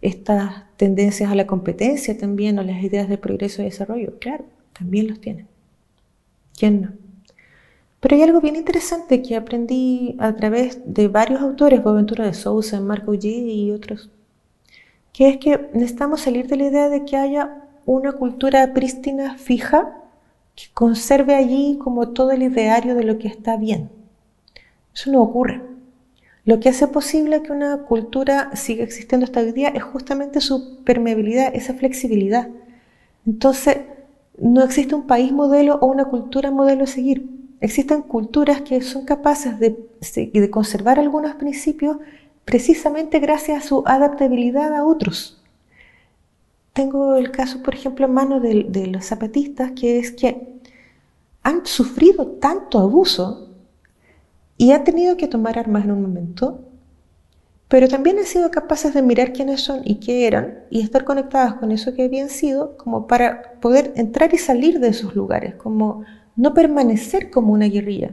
estas tendencias a la competencia también, o las ideas de progreso y desarrollo. Claro, también los tienen. ¿Quién no? Pero hay algo bien interesante que aprendí a través de varios autores, Boaventura de Sousa, Marco G y otros, que es que necesitamos salir de la idea de que haya una cultura prístina fija que conserve allí como todo el ideario de lo que está bien. Eso no ocurre. Lo que hace posible que una cultura siga existiendo hasta hoy día es justamente su permeabilidad, esa flexibilidad. Entonces, no existe un país modelo o una cultura modelo a seguir existen culturas que son capaces de, conservar algunos principios precisamente gracias a su adaptabilidad a otros. Tengo el caso, por ejemplo, en mano de, de, los zapatistas, que es que han sufrido tanto abuso y han tenido que tomar armas en un momento, pero también han sido capaces de mirar quiénes son y qué eran y estar conectadas con eso que habían sido, como para poder entrar y salir de esos lugares, como no permanecer como una guerrilla,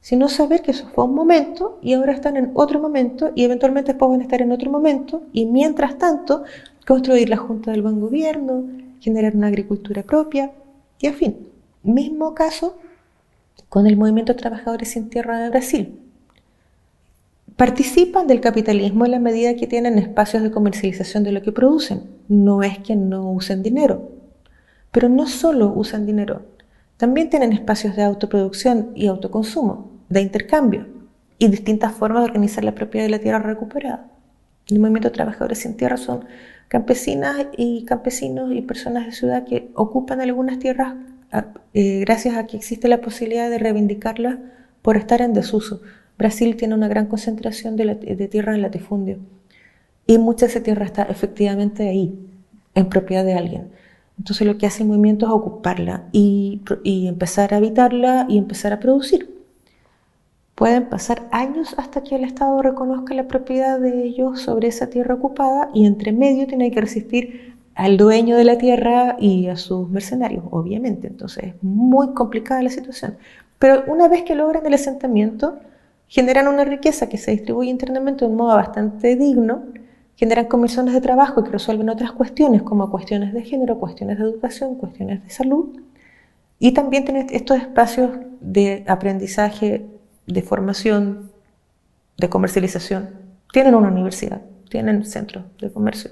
sino saber que eso fue un momento y ahora están en otro momento y eventualmente después van a estar en otro momento y mientras tanto construir la Junta del Buen Gobierno, generar una agricultura propia y en fin, mismo caso con el movimiento Trabajadores sin Tierra de Brasil. Participan del capitalismo en la medida que tienen espacios de comercialización de lo que producen. No es que no usen dinero, pero no solo usan dinero, también tienen espacios de autoproducción y autoconsumo, de intercambio y distintas formas de organizar la propiedad de la tierra recuperada. El movimiento de trabajadores sin tierra son campesinas y campesinos y personas de ciudad que ocupan algunas tierras eh, gracias a que existe la posibilidad de reivindicarlas por estar en desuso. Brasil tiene una gran concentración de, de tierra en latifundio y mucha de esa tierra está efectivamente ahí, en propiedad de alguien. Entonces lo que hace el movimiento es ocuparla y, empezar a habitarla y empezar a producir. Pueden pasar años hasta que el Estado reconozca la propiedad de ellos sobre esa tierra ocupada y entre medio tiene que resistir al dueño de la tierra y a sus mercenarios, obviamente. Entonces es muy complicada la situación. Pero una vez que logran el asentamiento, generan una riqueza que se distribuye internamente de un modo bastante digno generan comisiones de trabajo que resuelven otras cuestiones como cuestiones de género, cuestiones de educación, cuestiones de salud. Y también tienen estos espacios de aprendizaje, de formación, de comercialización. Tienen una universidad, tienen centros de comercio.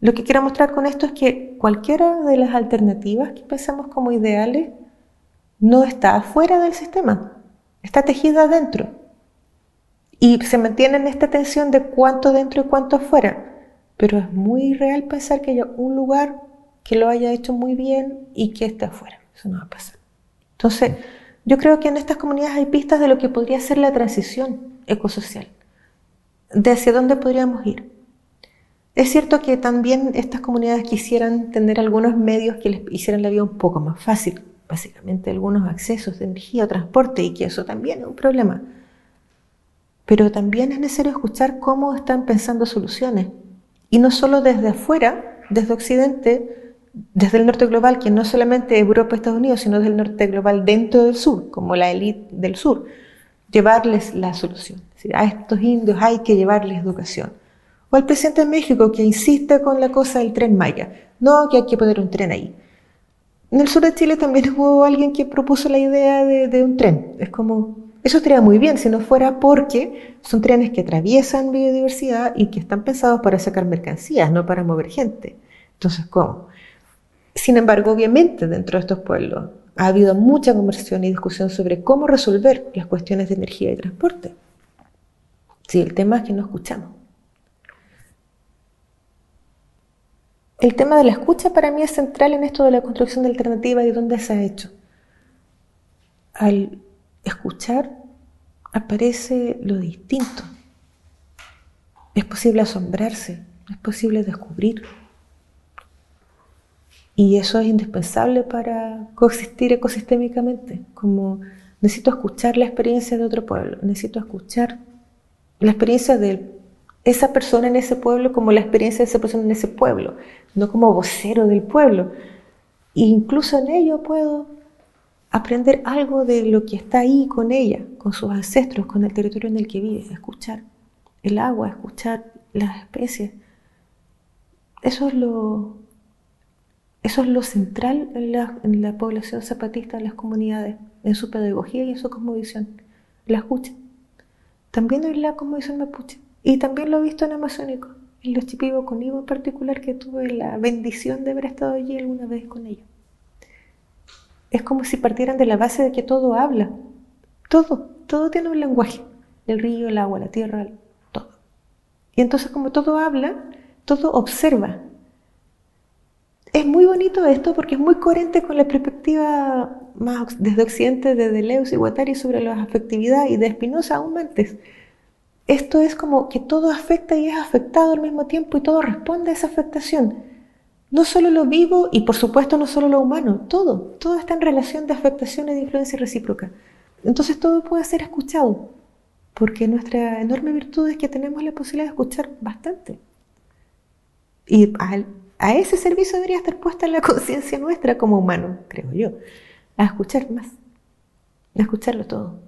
Lo que quiero mostrar con esto es que cualquiera de las alternativas que pensamos como ideales no está afuera del sistema, está tejida adentro. Y se mantiene en esta tensión de cuánto dentro y cuánto afuera. Pero es muy real pensar que haya un lugar que lo haya hecho muy bien y que esté afuera. Eso no va a pasar. Entonces, Yo creo que en estas comunidades hay pistas de lo que podría ser la transición ecosocial, de hacia dónde podríamos ir. Es cierto que también estas comunidades quisieran tener algunos medios que les hicieran la vida un poco más fácil, básicamente algunos accesos de energía o transporte, y que eso también es un problema. Pero también es necesario escuchar cómo están pensando soluciones, y no solo desde afuera, desde Occidente, desde el norte global, que no solamente Europa Estados Unidos, sino desde el norte global dentro del sur, como la élite del sur, llevarles la solución. Es a estos indios hay que llevarles educación o al presidente de México que insiste con la cosa del tren Maya. No, que hay que poner un tren ahí. En el sur de Chile también hubo alguien que propuso la idea de, un tren. Es como, eso estaría muy bien si no fuera porque son trenes que atraviesan biodiversidad y que están pensados para sacar mercancías, no para mover gente. Entonces, ¿cómo? Sin embargo, obviamente dentro de estos pueblos ha habido mucha conversación y discusión sobre cómo resolver las cuestiones de energía y transporte. Sí, el tema es que no escuchamos. El tema de la escucha para mí es central en esto de la construcción de alternativas y dónde se ha hecho. Al escuchar aparece lo distinto. Es posible asombrarse, es posible descubrir. Y eso es indispensable para coexistir ecosistémicamente, como necesito escuchar la experiencia de otro pueblo, necesito escuchar la experiencia del esa persona en ese pueblo como la experiencia de esa persona en ese pueblo, no como vocero del pueblo. E incluso en ello puedo aprender algo de lo que está ahí con ella, con sus ancestros, con el territorio en el que vive, escuchar el agua, escuchar las especies. Eso es lo, eso es lo central en la, población zapatista, en las comunidades, en su pedagogía y en su cosmovisión. La escucha. También en la cosmovisión mapuche. Y también lo he visto en Amazónico, en los chipibos con Ivo en particular, que tuve la bendición de haber estado allí alguna vez con ellos. Es como si partieran de la base de que todo habla. Todo, todo tiene un lenguaje. El río, el agua, la tierra, todo. Y entonces como todo habla, todo observa. Es muy bonito esto porque es muy coherente con la perspectiva más desde Occidente de Deleuze y Guattari sobre la afectividad y de Spinoza aún antes esto es como que todo afecta y es afectado al mismo tiempo y todo responde a esa afectación. No solo lo vivo y por supuesto no solo lo humano, todo, todo está en relación de afectación y de influencia recíproca. Entonces todo puede ser escuchado, porque nuestra enorme virtud es que tenemos la posibilidad de escuchar bastante. Y a ese servicio debería estar puesta la conciencia nuestra como humano, creo yo, a escuchar más, a escucharlo todo.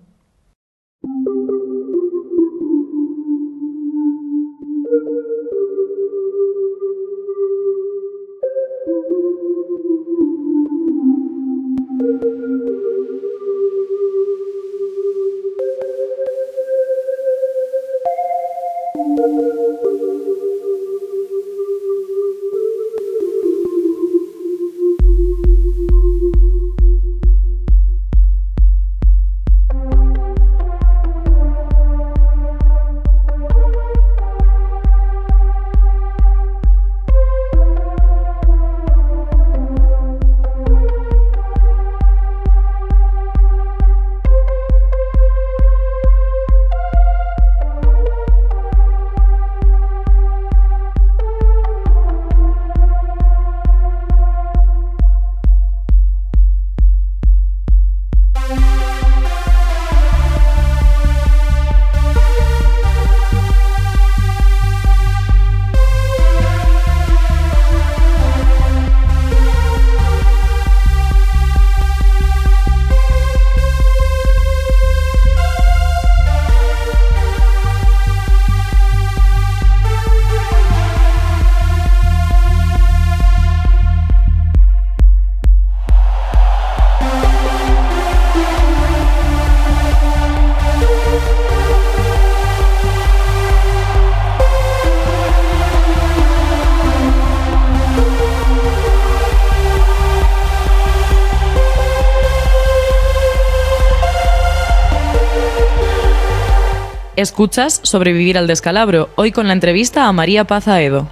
Escuchas Sobrevivir al descalabro, hoy con la entrevista a María Paz Aedo.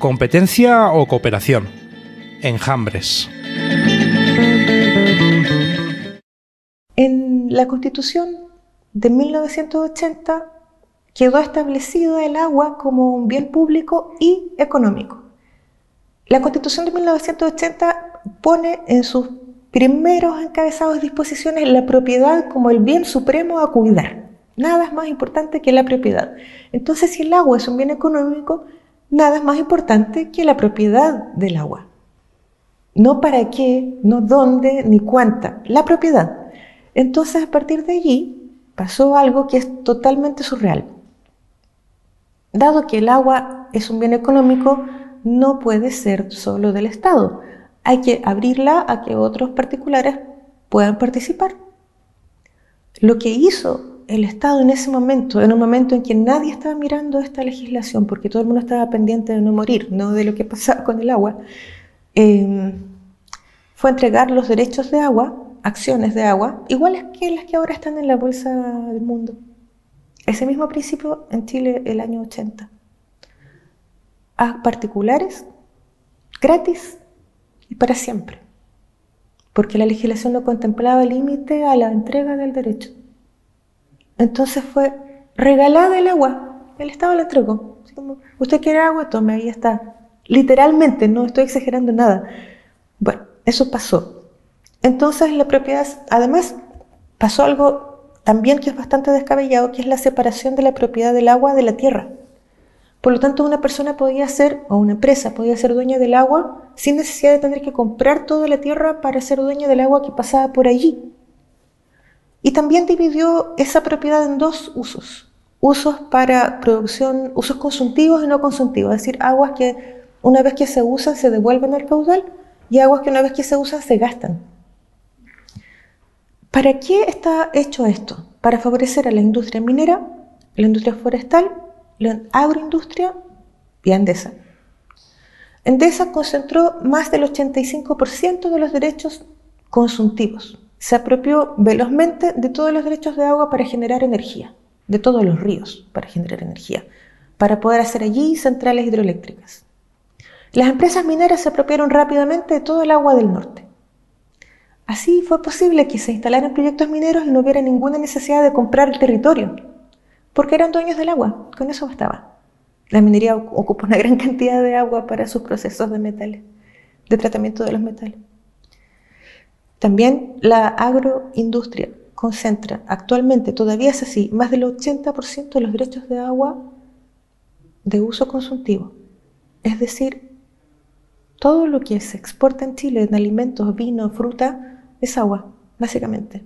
¿Competencia o cooperación? Enjambres. En la Constitución de 1980 quedó establecido el agua como un bien público y económico. La Constitución de 1980 pone en sus primeros encabezados disposiciones la propiedad como el bien supremo a cuidar. Nada es más importante que la propiedad. Entonces, si el agua es un bien económico, nada es más importante que la propiedad del agua. No para qué, no dónde, ni cuánta, la propiedad. Entonces, a partir de allí, pasó algo que es totalmente surreal. Dado que el agua es un bien económico, no puede ser solo del Estado. Hay que abrirla a que otros particulares puedan participar. Lo que hizo el Estado en ese momento, en un momento en que nadie estaba mirando esta legislación, porque todo el mundo estaba pendiente de no morir, no de lo que pasaba con el agua, em, fue entregar los derechos de agua, acciones de agua, iguales que las que ahora están en la Bolsa del Mundo. Ese mismo principio en Chile el año 80. A particulares, gratis y para siempre. Porque la legislación no contemplaba límite a la entrega del derecho. Entonces fue regalada el agua. El Estado la entregó. Usted quiere agua, tome, ahí está. Literalmente, no estoy exagerando nada. Bueno, eso pasó. Entonces la propiedad, además, pasó algo también que es bastante descabellado, que es la separación de la propiedad del agua de la tierra. Por lo tanto, una persona podía ser, o una empresa podía ser dueña del agua sin necesidad de tener que comprar toda la tierra para ser dueña del agua que pasaba por allí. Y también dividió esa propiedad en dos usos. Usos para producción, usos consultivos y no consultivos, es decir, aguas que una vez que se usan se devuelven al caudal y aguas que una vez que se usan se gastan. ¿Para qué está hecho esto? Para favorecer a la industria minera, la industria forestal, agroindustria y Endesa. Endesa concentró más del 85% de los derechos consultivos. Se apropió velozmente de todos los derechos de agua para generar energía, de todos los ríos para generar energía, para poder hacer allí centrales hidroeléctricas. Las empresas mineras se apropiaron rápidamente de todo el agua del norte. Así fue posible que se instalaran proyectos mineros y no hubiera ninguna necesidad de comprar el territorio, porque eran dueños del agua, con eso bastaba. La minería ocupa una gran cantidad de agua para sus procesos de metales, de tratamiento de los metales. También la agroindustria concentra actualmente, todavía es así, más del 80% de los derechos de agua de uso consultivo. Es decir, todo lo que se exporta en Chile en alimentos, vino, fruta, es agua, básicamente.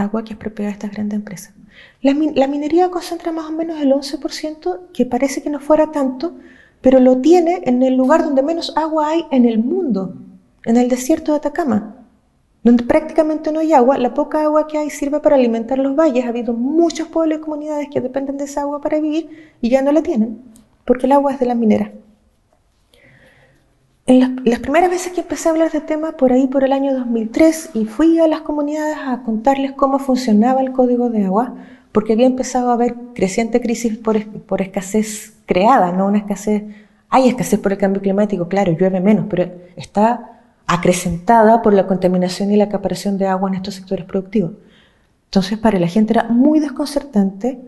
Agua que es propiedad de estas grandes empresas. La, minería concentra más o menos el 11%, que parece que no fuera tanto, pero lo tiene en el lugar donde menos agua hay en el mundo, en el desierto de Atacama, donde prácticamente no hay agua. La poca agua que hay sirve para alimentar los valles. Ha habido muchos pueblos y comunidades que dependen de esa agua para vivir y ya no la tienen, porque el agua es de la minera. Las, primeras veces que empecé a hablar de tema, por ahí por el año 2003, y fui a las comunidades a contarles cómo funcionaba el código de agua, porque había empezado a haber creciente crisis por, por escasez creada, no una escasez, hay escasez por el cambio climático, claro, llueve menos, pero está acrecentada por la contaminación y la acaparación de agua en estos sectores productivos. Entonces, para la gente era muy desconcertante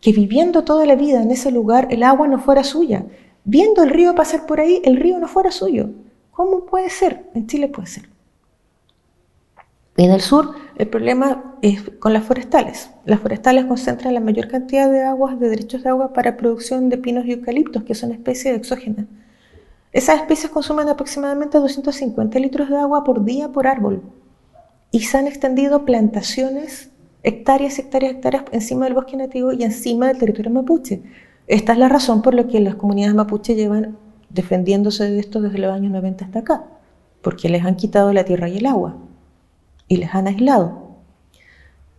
que viviendo toda la vida en ese lugar el agua no fuera suya, viendo el río pasar por ahí, el río no fuera suyo. ¿Cómo puede ser? En Chile puede ser. En el sur, el problema es con las forestales. Las forestales concentran la mayor cantidad de aguas, de derechos de agua para producción de pinos y eucaliptos, que son especies exógenas. Esas especies consumen aproximadamente 250 litros de agua por día por árbol. Y se han extendido plantaciones, hectáreas, hectáreas, hectáreas encima del bosque nativo y encima del territorio mapuche. Esta es la razón por la que las comunidades mapuche llevan defendiéndose de esto desde los años 90 hasta acá, porque les han quitado la tierra y el agua y les han aislado.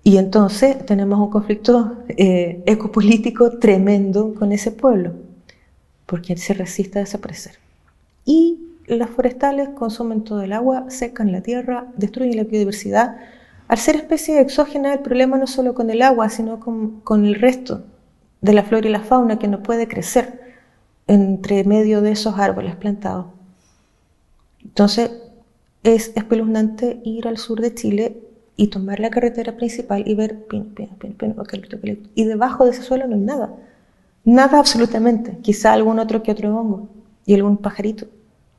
Y entonces tenemos un conflicto eh, ecopolítico tremendo con ese pueblo, porque se resiste a desaparecer. Y las forestales consumen todo el agua, secan la tierra, destruyen la biodiversidad. Al ser especie exógena, el problema no solo con el agua, sino con, con el resto de la flora y la fauna que no puede crecer entre medio de esos árboles plantados. Entonces, es espeluznante ir al sur de Chile y tomar la carretera principal y ver. Y debajo de ese suelo no hay nada. Nada absolutamente. Quizá algún otro que otro hongo y algún pajarito.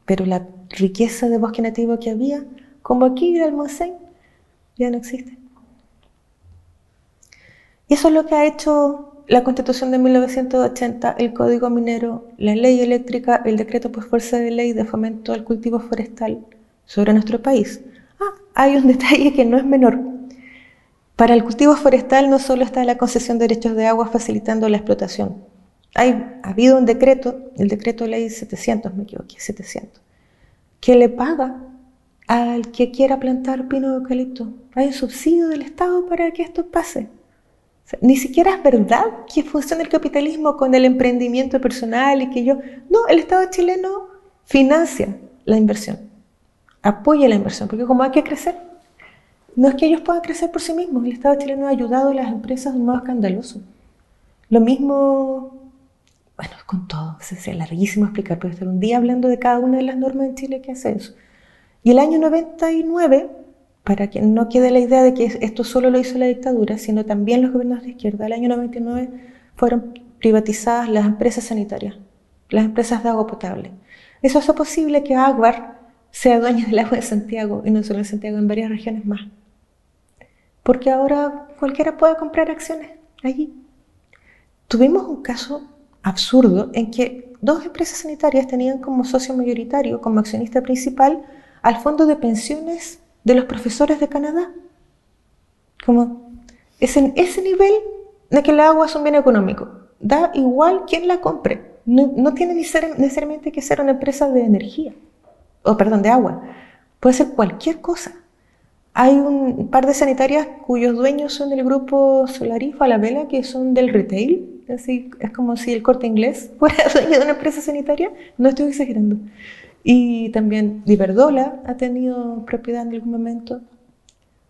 Pero la riqueza de bosque nativo que había, como aquí en el Montseny, ya no existe. Y eso es lo que ha hecho la Constitución de 1980, el Código Minero, la Ley Eléctrica, el Decreto por Fuerza de Ley de Fomento al Cultivo Forestal sobre nuestro país. Ah, hay un detalle que no es menor. Para el cultivo forestal no solo está la concesión de derechos de agua facilitando la explotación. Hay, ha habido un decreto, el decreto ley 700, me equivoqué, 700, que le paga al que quiera plantar pino de eucalipto. Hay un subsidio del Estado para que esto pase. Ni siquiera es verdad que funciona el capitalismo con el emprendimiento personal y que yo... No, el Estado chileno financia la inversión apoya la inversión, porque como hay que crecer, no es que ellos puedan crecer por sí mismos, el Estado chileno ha ayudado a las empresas de un modo escandaloso. Lo mismo, bueno, con todo, es larguísimo explicar, pero estar un día hablando de cada una de las normas en Chile que hace eso. Y el año 99, para que no quede la idea de que esto solo lo hizo la dictadura, sino también los gobiernos de izquierda, el año 99 fueron privatizadas las empresas sanitarias, las empresas de agua potable. Eso hace posible que Aguar sea dueño del agua de Santiago y no solo en Santiago, en varias regiones más. Porque ahora cualquiera puede comprar acciones allí. Tuvimos un caso absurdo en que dos empresas sanitarias tenían como socio mayoritario, como accionista principal, al fondo de pensiones de los profesores de Canadá. Como es en ese nivel de que el agua es un bien económico. Da igual quién la compre. No, no tiene necesariamente que ser una empresa de energía o perdón, de agua. Puede ser cualquier cosa. Hay un par de sanitarias cuyos dueños son del grupo Solarifa, la vela, que son del retail. Así, es como si el corte inglés fuera dueño de una empresa sanitaria. No estoy exagerando. Y también Diverdola ha tenido propiedad en algún momento.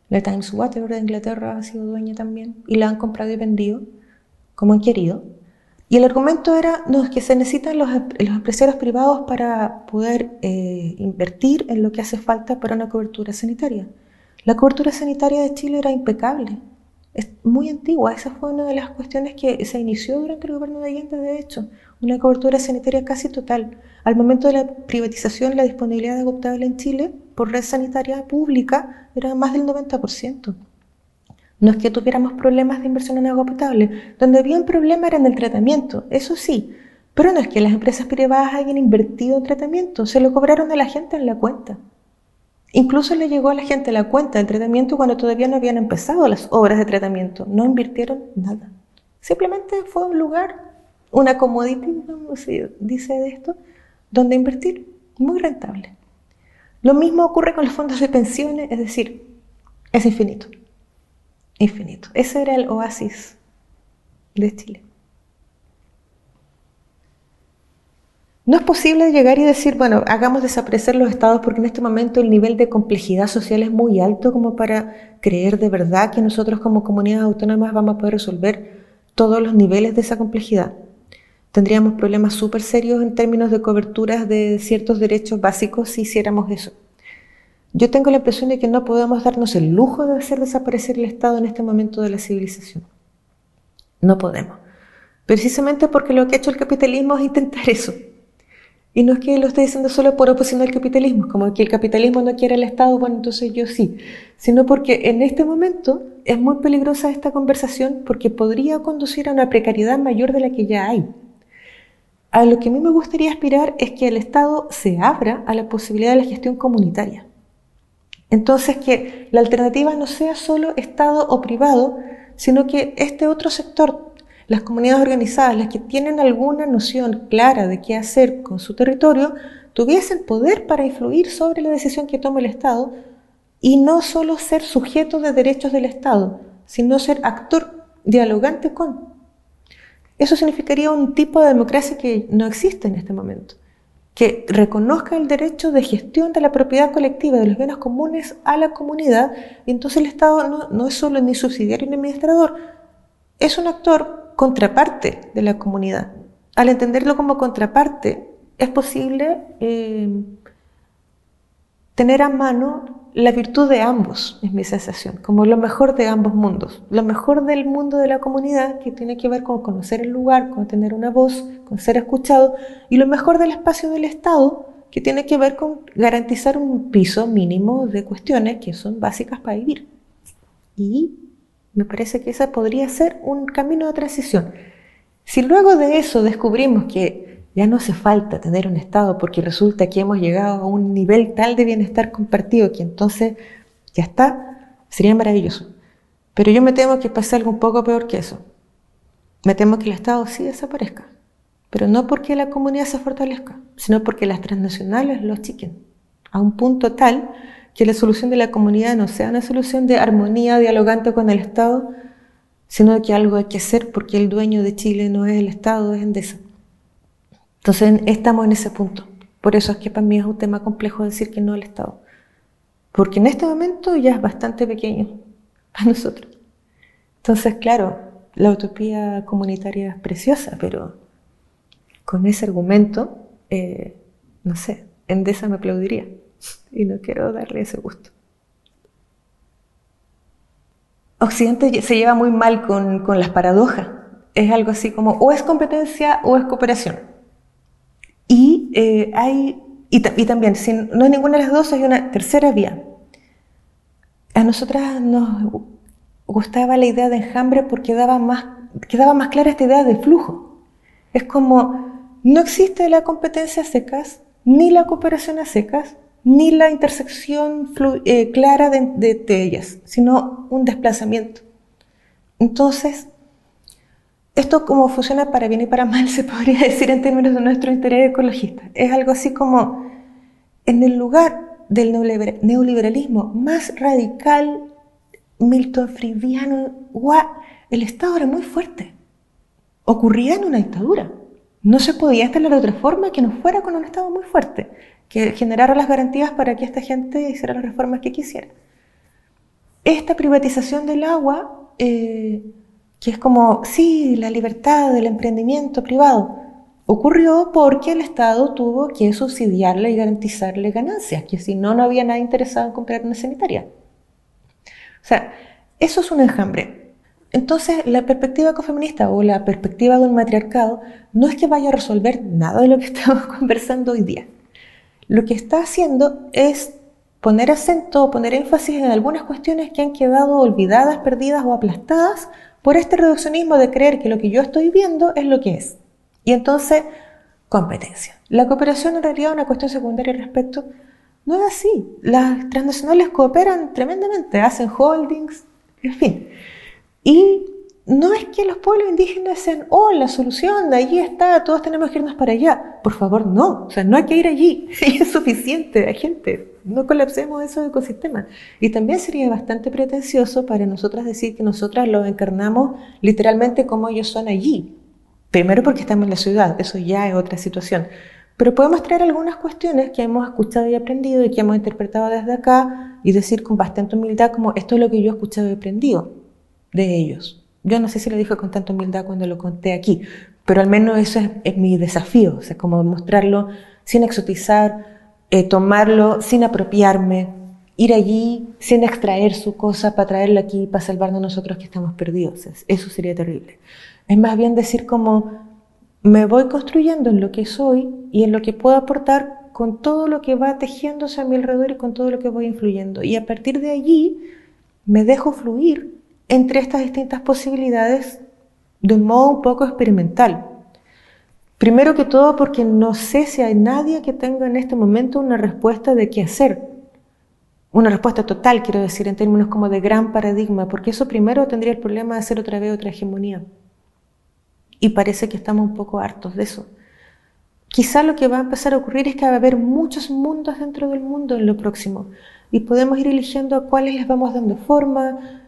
La Times Water de Inglaterra ha sido dueña también. Y la han comprado y vendido como han querido. Y el argumento era no, que se necesitan los, los empresarios privados para poder eh, invertir en lo que hace falta para una cobertura sanitaria. La cobertura sanitaria de Chile era impecable, es muy antigua. Esa fue una de las cuestiones que se inició durante el gobierno de Allende, de hecho, una cobertura sanitaria casi total. Al momento de la privatización, la disponibilidad de agua en Chile por red sanitaria pública era más del 90%. No es que tuviéramos problemas de inversión en agua potable. Donde había un problema era en el tratamiento, eso sí. Pero no es que las empresas privadas hayan invertido en tratamiento, se lo cobraron a la gente en la cuenta. Incluso le llegó a la gente la cuenta del tratamiento cuando todavía no habían empezado las obras de tratamiento. No invirtieron nada. Simplemente fue un lugar, una commodity, como se dice de esto, donde invertir muy rentable. Lo mismo ocurre con los fondos de pensiones, es decir, es infinito infinito. Ese era el oasis de Chile. No es posible llegar y decir, bueno, hagamos desaparecer los estados porque en este momento el nivel de complejidad social es muy alto como para creer de verdad que nosotros como comunidades autónomas vamos a poder resolver todos los niveles de esa complejidad. Tendríamos problemas súper serios en términos de coberturas de ciertos derechos básicos si hiciéramos eso. Yo tengo la impresión de que no podemos darnos el lujo de hacer desaparecer el Estado en este momento de la civilización. No podemos. Precisamente porque lo que ha hecho el capitalismo es intentar eso. Y no es que lo esté diciendo solo por oposición al capitalismo, como que el capitalismo no quiere el Estado, bueno, entonces yo sí, sino porque en este momento es muy peligrosa esta conversación porque podría conducir a una precariedad mayor de la que ya hay. A lo que a mí me gustaría aspirar es que el Estado se abra a la posibilidad de la gestión comunitaria. Entonces, que la alternativa no sea solo Estado o privado, sino que este otro sector, las comunidades organizadas, las que tienen alguna noción clara de qué hacer con su territorio, tuviesen poder para influir sobre la decisión que tome el Estado y no solo ser sujeto de derechos del Estado, sino ser actor dialogante con. Eso significaría un tipo de democracia que no existe en este momento que reconozca el derecho de gestión de la propiedad colectiva de los bienes comunes a la comunidad, y entonces el Estado no, es solo ni subsidiario ni administrador, es un actor contraparte de la comunidad, al entenderlo como contraparte, es posible eh, tener a mano la virtud de ambos, es mi sensación, como lo mejor de ambos mundos. Lo mejor del mundo de la comunidad, que tiene que ver con conocer el lugar, con tener una voz, con ser escuchado, y lo mejor del espacio del Estado, que tiene que ver con garantizar un piso mínimo de cuestiones que son básicas para vivir. Y me parece que ese podría ser un camino de transición. Si luego de eso descubrimos que ya no hace falta tener un Estado porque resulta que hemos llegado a un nivel tal de bienestar compartido que entonces ya está, sería maravilloso. Pero yo me temo que pase algo un poco peor que eso. Me temo que el Estado sí desaparezca. Pero no porque la comunidad se fortalezca, sino porque las transnacionales lo achiquen a un punto tal que la solución de la comunidad no sea una solución de armonía dialogante con el Estado, sino que algo hay que hacer porque el dueño de Chile no es el Estado, es Endesa. Entonces estamos en ese punto. Por eso es que para mí es un tema complejo decir que no el Estado. Porque en este momento ya es bastante pequeño para nosotros. Entonces, claro, la utopía comunitaria es preciosa, pero con ese argumento, eh, no sé, Endesa me aplaudiría y no quiero darle ese gusto. Occidente se lleva muy mal con, las paradojas. Es algo así como o es competencia o es cooperación. Y eh, hay y, también, si no es ninguna de las dos, hay una tercera vía. A nosotras nos gustaba la idea de enjambre porque daba más, quedaba más clara esta idea de flujo. Es como, no existe la competencia a secas, ni la cooperación a secas, ni la intersección eh, clara de, ellas, sino un desplazamiento. Entonces, esto como funciona para bien y para mal, se podría decir en términos de nuestro interés ecologista. Es algo así como, en el lugar del neoliberalismo más radical, Milton Friediano, el Estado era muy fuerte. Ocurría en una dictadura. No se podía instalar otra forma que no fuera con un Estado muy fuerte que generara las garantías para que esta gente hiciera las reformas que quisiera. Esta privatización del agua, eh, que es como, sí, la libertad del emprendimiento privado, ocurrió porque el Estado tuvo que subsidiarle y garantizarle ganancias, que si no, no había nadie interesado en comprar una sanitaria. O sea, eso es un enjambre. Entonces, la perspectiva ecofeminista o la perspectiva de un matriarcado no es que vaya a resolver nada de lo que estamos conversando hoy día lo que está haciendo es poner acento, poner énfasis en algunas cuestiones que han quedado olvidadas, perdidas o aplastadas por este reduccionismo de creer que lo que yo estoy viendo es lo que es. Y entonces, competencia. La cooperación en realidad es una cuestión secundaria respecto. No es así. Las transnacionales cooperan tremendamente, hacen holdings, en fin. Y no es que los pueblos indígenas sean, oh, la solución, de allí está, todos tenemos que irnos para allá. Por favor, no, o sea, no hay que ir allí, es suficiente, hay gente, no colapsemos esos ecosistemas. Y también sería bastante pretencioso para nosotras decir que nosotras los encarnamos literalmente como ellos son allí. Primero porque estamos en la ciudad, eso ya es otra situación. Pero podemos traer algunas cuestiones que hemos escuchado y aprendido y que hemos interpretado desde acá y decir con bastante humildad como esto es lo que yo he escuchado y aprendido de ellos. Yo no sé si lo dije con tanta humildad cuando lo conté aquí, pero al menos eso es, mi desafío, o sea, como mostrarlo sin exotizar, eh, tomarlo sin apropiarme, ir allí sin extraer su cosa para traerla aquí, para salvarnos nosotros que estamos perdidos. Eso sería terrible. Es más bien decir como me voy construyendo en lo que soy y en lo que puedo aportar con todo lo que va tejiéndose a mi alrededor y con todo lo que voy influyendo. Y a partir de allí me dejo fluir entre estas distintas posibilidades de un modo un poco experimental. Primero que todo porque no sé si hay nadie que tenga en este momento una respuesta de qué hacer. Una respuesta total, quiero decir, en términos como de gran paradigma, porque eso primero tendría el problema de hacer otra vez otra hegemonía. Y parece que estamos un poco hartos de eso. Quizá lo que va a empezar a ocurrir es que va a haber muchos mundos dentro del mundo en lo próximo. Y podemos ir eligiendo a cuáles les vamos dando forma,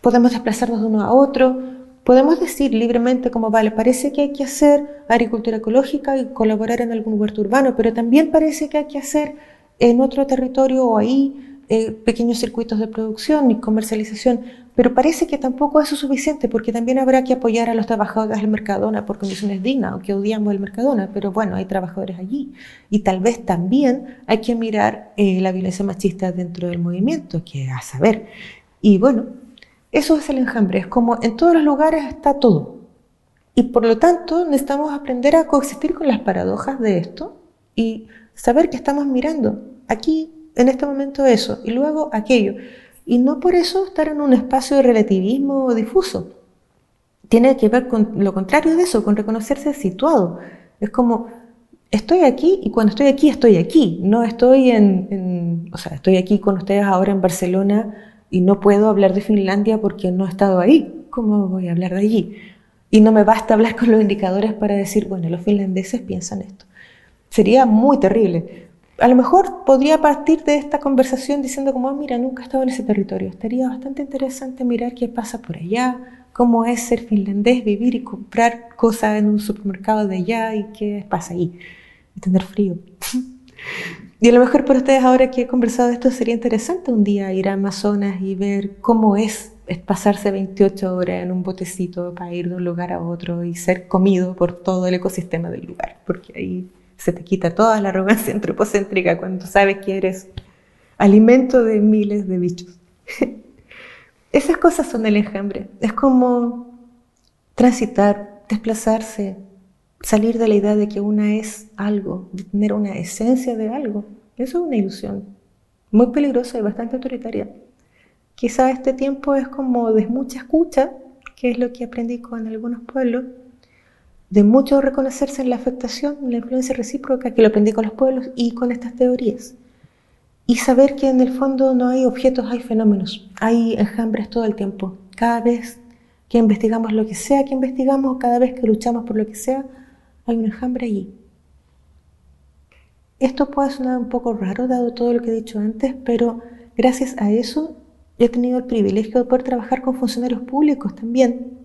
podemos desplazarnos de uno a otro, podemos decir libremente como, vale, parece que hay que hacer agricultura ecológica y colaborar en algún huerto urbano, pero también parece que hay que hacer en otro territorio o ahí eh, pequeños circuitos de producción y comercialización. Pero parece que tampoco eso es suficiente, porque también habrá que apoyar a los trabajadores del Mercadona por condiciones dignas, aunque odiamos el Mercadona, pero bueno, hay trabajadores allí. Y tal vez también hay que mirar eh, la violencia machista dentro del movimiento, que a saber. Y bueno, eso es el enjambre, es como en todos los lugares está todo. Y por lo tanto necesitamos aprender a coexistir con las paradojas de esto y saber que estamos mirando aquí, en este momento, eso, y luego aquello y no por eso estar en un espacio de relativismo difuso. Tiene que ver con lo contrario de eso, con reconocerse situado. Es como, estoy aquí y cuando estoy aquí, estoy aquí. No estoy en, o sea, estoy aquí con ustedes ahora en Barcelona y no puedo hablar de Finlandia porque no he estado ahí. ¿Cómo voy a hablar de allí? Y no me basta hablar con los indicadores para decir, bueno, los finlandeses piensan esto. Sería muy terrible a lo mejor podría partir de esta conversación diciendo como, ah, mira, nunca he estado en ese territorio. Estaría bastante interesante mirar qué pasa por allá, cómo es ser finlandés, vivir y comprar cosas en un supermercado de allá y qué pasa ahí. Y tener frío. y a lo mejor para ustedes ahora que he conversado de esto sería interesante un día ir a Amazonas y ver cómo es pasarse 28 horas en un botecito para ir de un lugar a otro y ser comido por todo el ecosistema del lugar, porque ahí se te quita toda la arrogancia antropocéntrica cuando sabes que eres alimento de miles de bichos. Esas cosas son el enjambre. Es como transitar, desplazarse, salir de la idea de que una es algo, de tener una esencia de algo. Eso es una ilusión muy peligrosa y bastante autoritaria. Quizá este tiempo es como de mucha escucha, que es lo que aprendí con algunos pueblos, de mucho reconocerse en la afectación, en la influencia recíproca que lo aprendí con los pueblos y con estas teorías. Y saber que en el fondo no hay objetos, hay fenómenos, hay enjambres todo el tiempo. Cada vez que investigamos lo que sea que investigamos, cada vez que luchamos por lo que sea, hay un enjambre allí. Esto puede sonar un poco raro dado todo lo que he dicho antes, pero gracias a eso he tenido el privilegio de poder trabajar con funcionarios públicos también,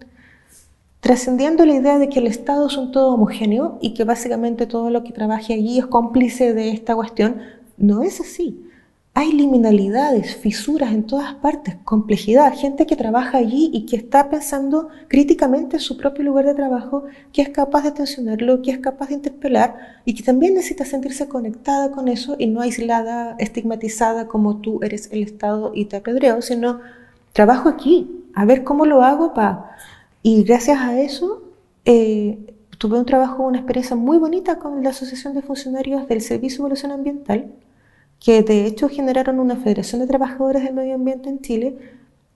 trascendiendo la idea de que el Estado es un todo homogéneo y que básicamente todo lo que trabaje allí es cómplice de esta cuestión, no es así. Hay liminalidades, fisuras en todas partes, complejidad, gente que trabaja allí y que está pensando críticamente en su propio lugar de trabajo, que es capaz de tensionarlo, que es capaz de interpelar y que también necesita sentirse conectada con eso y no aislada, estigmatizada como tú eres el Estado y te apedreo, sino trabajo aquí, a ver cómo lo hago para y gracias a eso eh, tuve un trabajo, una experiencia muy bonita con la Asociación de Funcionarios del Servicio de Evolución Ambiental, que de hecho generaron una Federación de Trabajadores del Medio Ambiente en Chile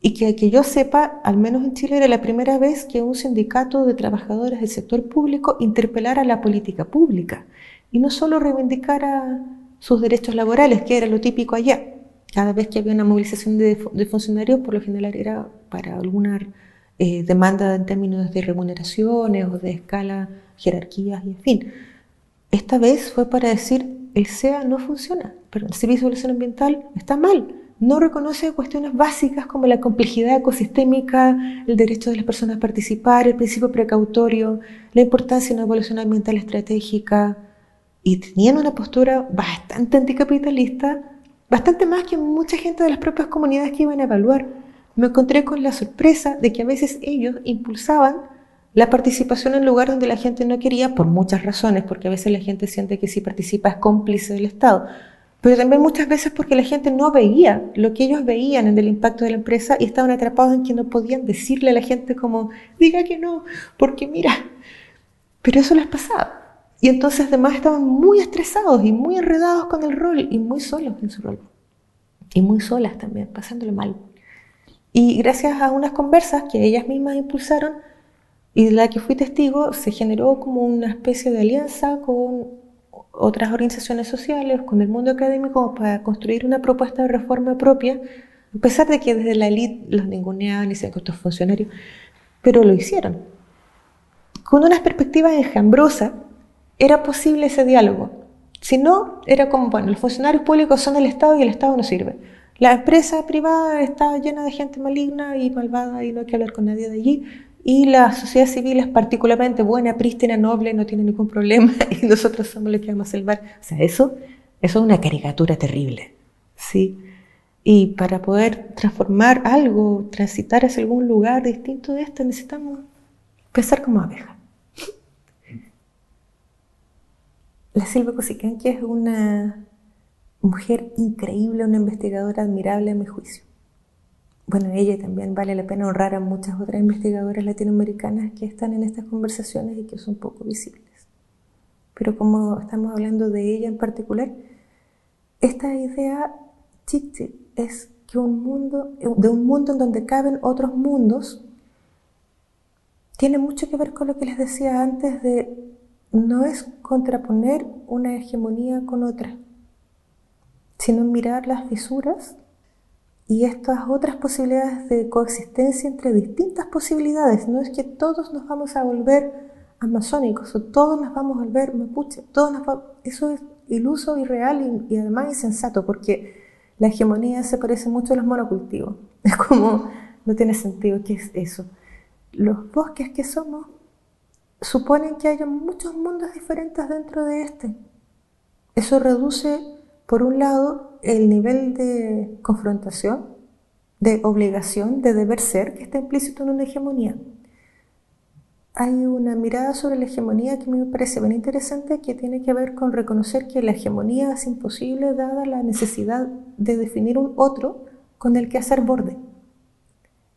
y que, que yo sepa, al menos en Chile era la primera vez que un sindicato de trabajadores del sector público interpelara la política pública y no solo reivindicara sus derechos laborales, que era lo típico allá. Cada vez que había una movilización de, funcionarios, por lo general era para alguna eh, demanda en términos de remuneraciones o de escala, jerarquías y en fin. Esta vez fue para decir, el SEA no funciona, pero el Servicio de Evaluación Ambiental está mal, no reconoce cuestiones básicas como la complejidad ecosistémica, el derecho de las personas a participar, el principio precautorio, la importancia de una evaluación ambiental estratégica, y tenían una postura bastante anticapitalista, bastante más que mucha gente de las propias comunidades que iban a evaluar. Me encontré con la sorpresa de que a veces ellos impulsaban la participación en lugares donde la gente no quería por muchas razones, porque a veces la gente siente que si participa es cómplice del Estado, pero también muchas veces porque la gente no veía lo que ellos veían en el impacto de la empresa y estaban atrapados en que no podían decirle a la gente como, diga que no, porque mira, pero eso les pasaba. Y entonces además estaban muy estresados y muy enredados con el rol y muy solos en su rol. Y muy solas también, pasándolo mal. Y gracias a unas conversas que ellas mismas impulsaron y de la que fui testigo, se generó como una especie de alianza con otras organizaciones sociales, con el mundo académico, para construir una propuesta de reforma propia, a pesar de que desde la élite los ninguneaban y se que estos funcionarios, pero lo hicieron. Con una perspectiva enjambrosa, era posible ese diálogo. Si no, era como, bueno, los funcionarios públicos son del Estado y el Estado no sirve. La empresa privada está llena de gente maligna y malvada y no hay que hablar con nadie de allí. Y la sociedad civil es particularmente buena, prístina, noble, no tiene ningún problema y nosotros somos los que vamos a salvar. O sea, eso, eso es una caricatura terrible. ¿sí? Y para poder transformar algo, transitar hacia algún lugar distinto de este, necesitamos pensar como abeja. La Silvia que es una mujer increíble, una investigadora admirable a mi juicio. Bueno, ella también vale la pena honrar a muchas otras investigadoras latinoamericanas que están en estas conversaciones y que son poco visibles. Pero como estamos hablando de ella en particular, esta idea chiche es que un mundo, de un mundo en donde caben otros mundos, tiene mucho que ver con lo que les decía antes de no es contraponer una hegemonía con otra, sino mirar las fisuras y estas otras posibilidades de coexistencia entre distintas posibilidades. No es que todos nos vamos a volver amazónicos o todos nos vamos a volver mapuche, eso es iluso, irreal y, y además insensato porque la hegemonía se parece mucho a los monocultivos. Es como, no tiene sentido, ¿qué es eso? Los bosques que somos suponen que haya muchos mundos diferentes dentro de este. Eso reduce, por un lado, el nivel de confrontación, de obligación, de deber ser que está implícito en una hegemonía. Hay una mirada sobre la hegemonía que me parece bien interesante que tiene que ver con reconocer que la hegemonía es imposible dada la necesidad de definir un otro con el que hacer borde.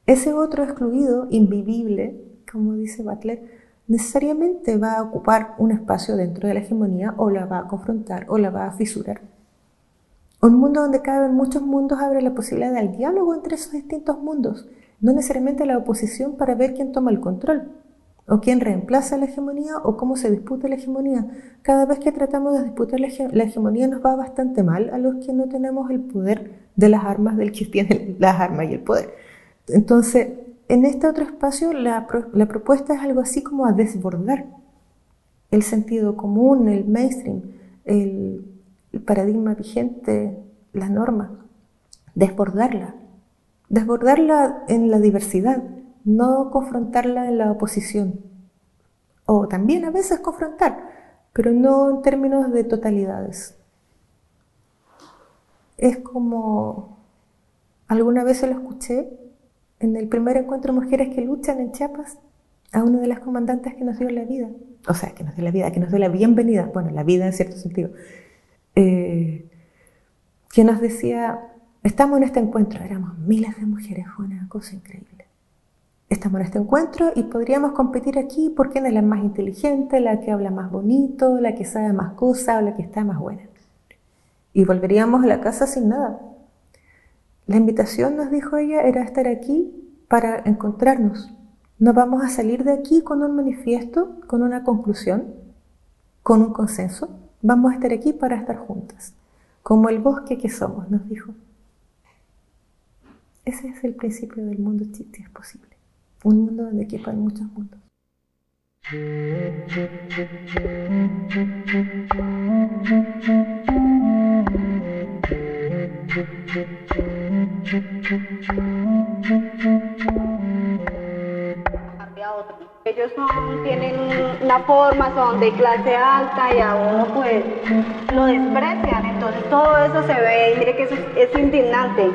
Ese otro excluido, invivible, como dice Butler, necesariamente va a ocupar un espacio dentro de la hegemonía o la va a confrontar o la va a fisurar. Un mundo donde caben muchos mundos abre la posibilidad del diálogo entre esos distintos mundos, no necesariamente la oposición para ver quién toma el control, o quién reemplaza la hegemonía o cómo se disputa la hegemonía. Cada vez que tratamos de disputar la, hegemonía nos va bastante mal a los que no tenemos el poder de las armas del que tiene las armas y el poder. Entonces, en este otro espacio la, la propuesta es algo así como a desbordar el sentido común, el mainstream, el el paradigma vigente, la norma, desbordarla, desbordarla en la diversidad, no confrontarla en la oposición. O también a veces confrontar, pero no en términos de totalidades. Es como, alguna vez se lo escuché en el primer encuentro de mujeres que luchan en Chiapas, a una de las comandantes que nos dio la vida, o sea, que nos dio la vida, que nos dio la bienvenida, bueno, la vida en cierto sentido, eh, que nos decía, estamos en este encuentro, éramos miles de mujeres, fue una cosa increíble. Estamos en este encuentro y podríamos competir aquí por quién es la más inteligente, la que habla más bonito, la que sabe más cosas o la que está más buena. Y volveríamos a la casa sin nada. La invitación, nos dijo ella, era estar aquí para encontrarnos. No vamos a salir de aquí con un manifiesto, con una conclusión, con un consenso. Vamos a estar aquí para estar juntas, como el bosque que somos, nos dijo. Ese es el principio del mundo chiste, es posible. Un mundo donde quepan muchos mundos. Ellos tienen una forma, son de clase alta y a uno pues lo desprecian. Entonces todo eso se ve y mire que eso es, indignante.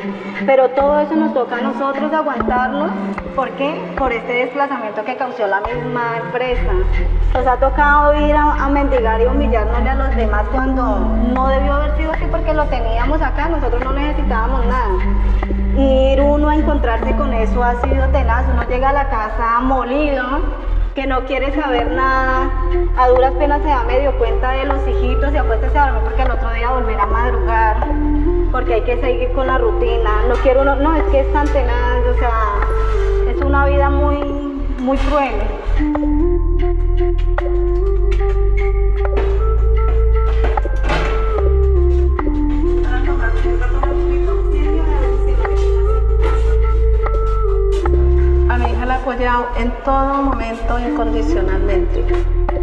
Pero todo eso nos toca a nosotros aguantarnos. ¿Por qué? Por este desplazamiento que causó la misma empresa. Nos ha tocado ir a, a mendigar y humillarnos a los demás cuando no debió haber sido así porque lo teníamos acá, nosotros no necesitábamos nada. Ir uno a encontrarse con eso ha sido tenaz, uno llega a la casa molido que no quiere saber nada, a duras penas se da medio cuenta de los hijitos y apuesta a dormir porque el otro día volver a madrugar, porque hay que seguir con la rutina. No quiero uno, no, es que es tan tenaz, o sea, es una vida muy, muy cruel. Apoyado en todo momento incondicionalmente.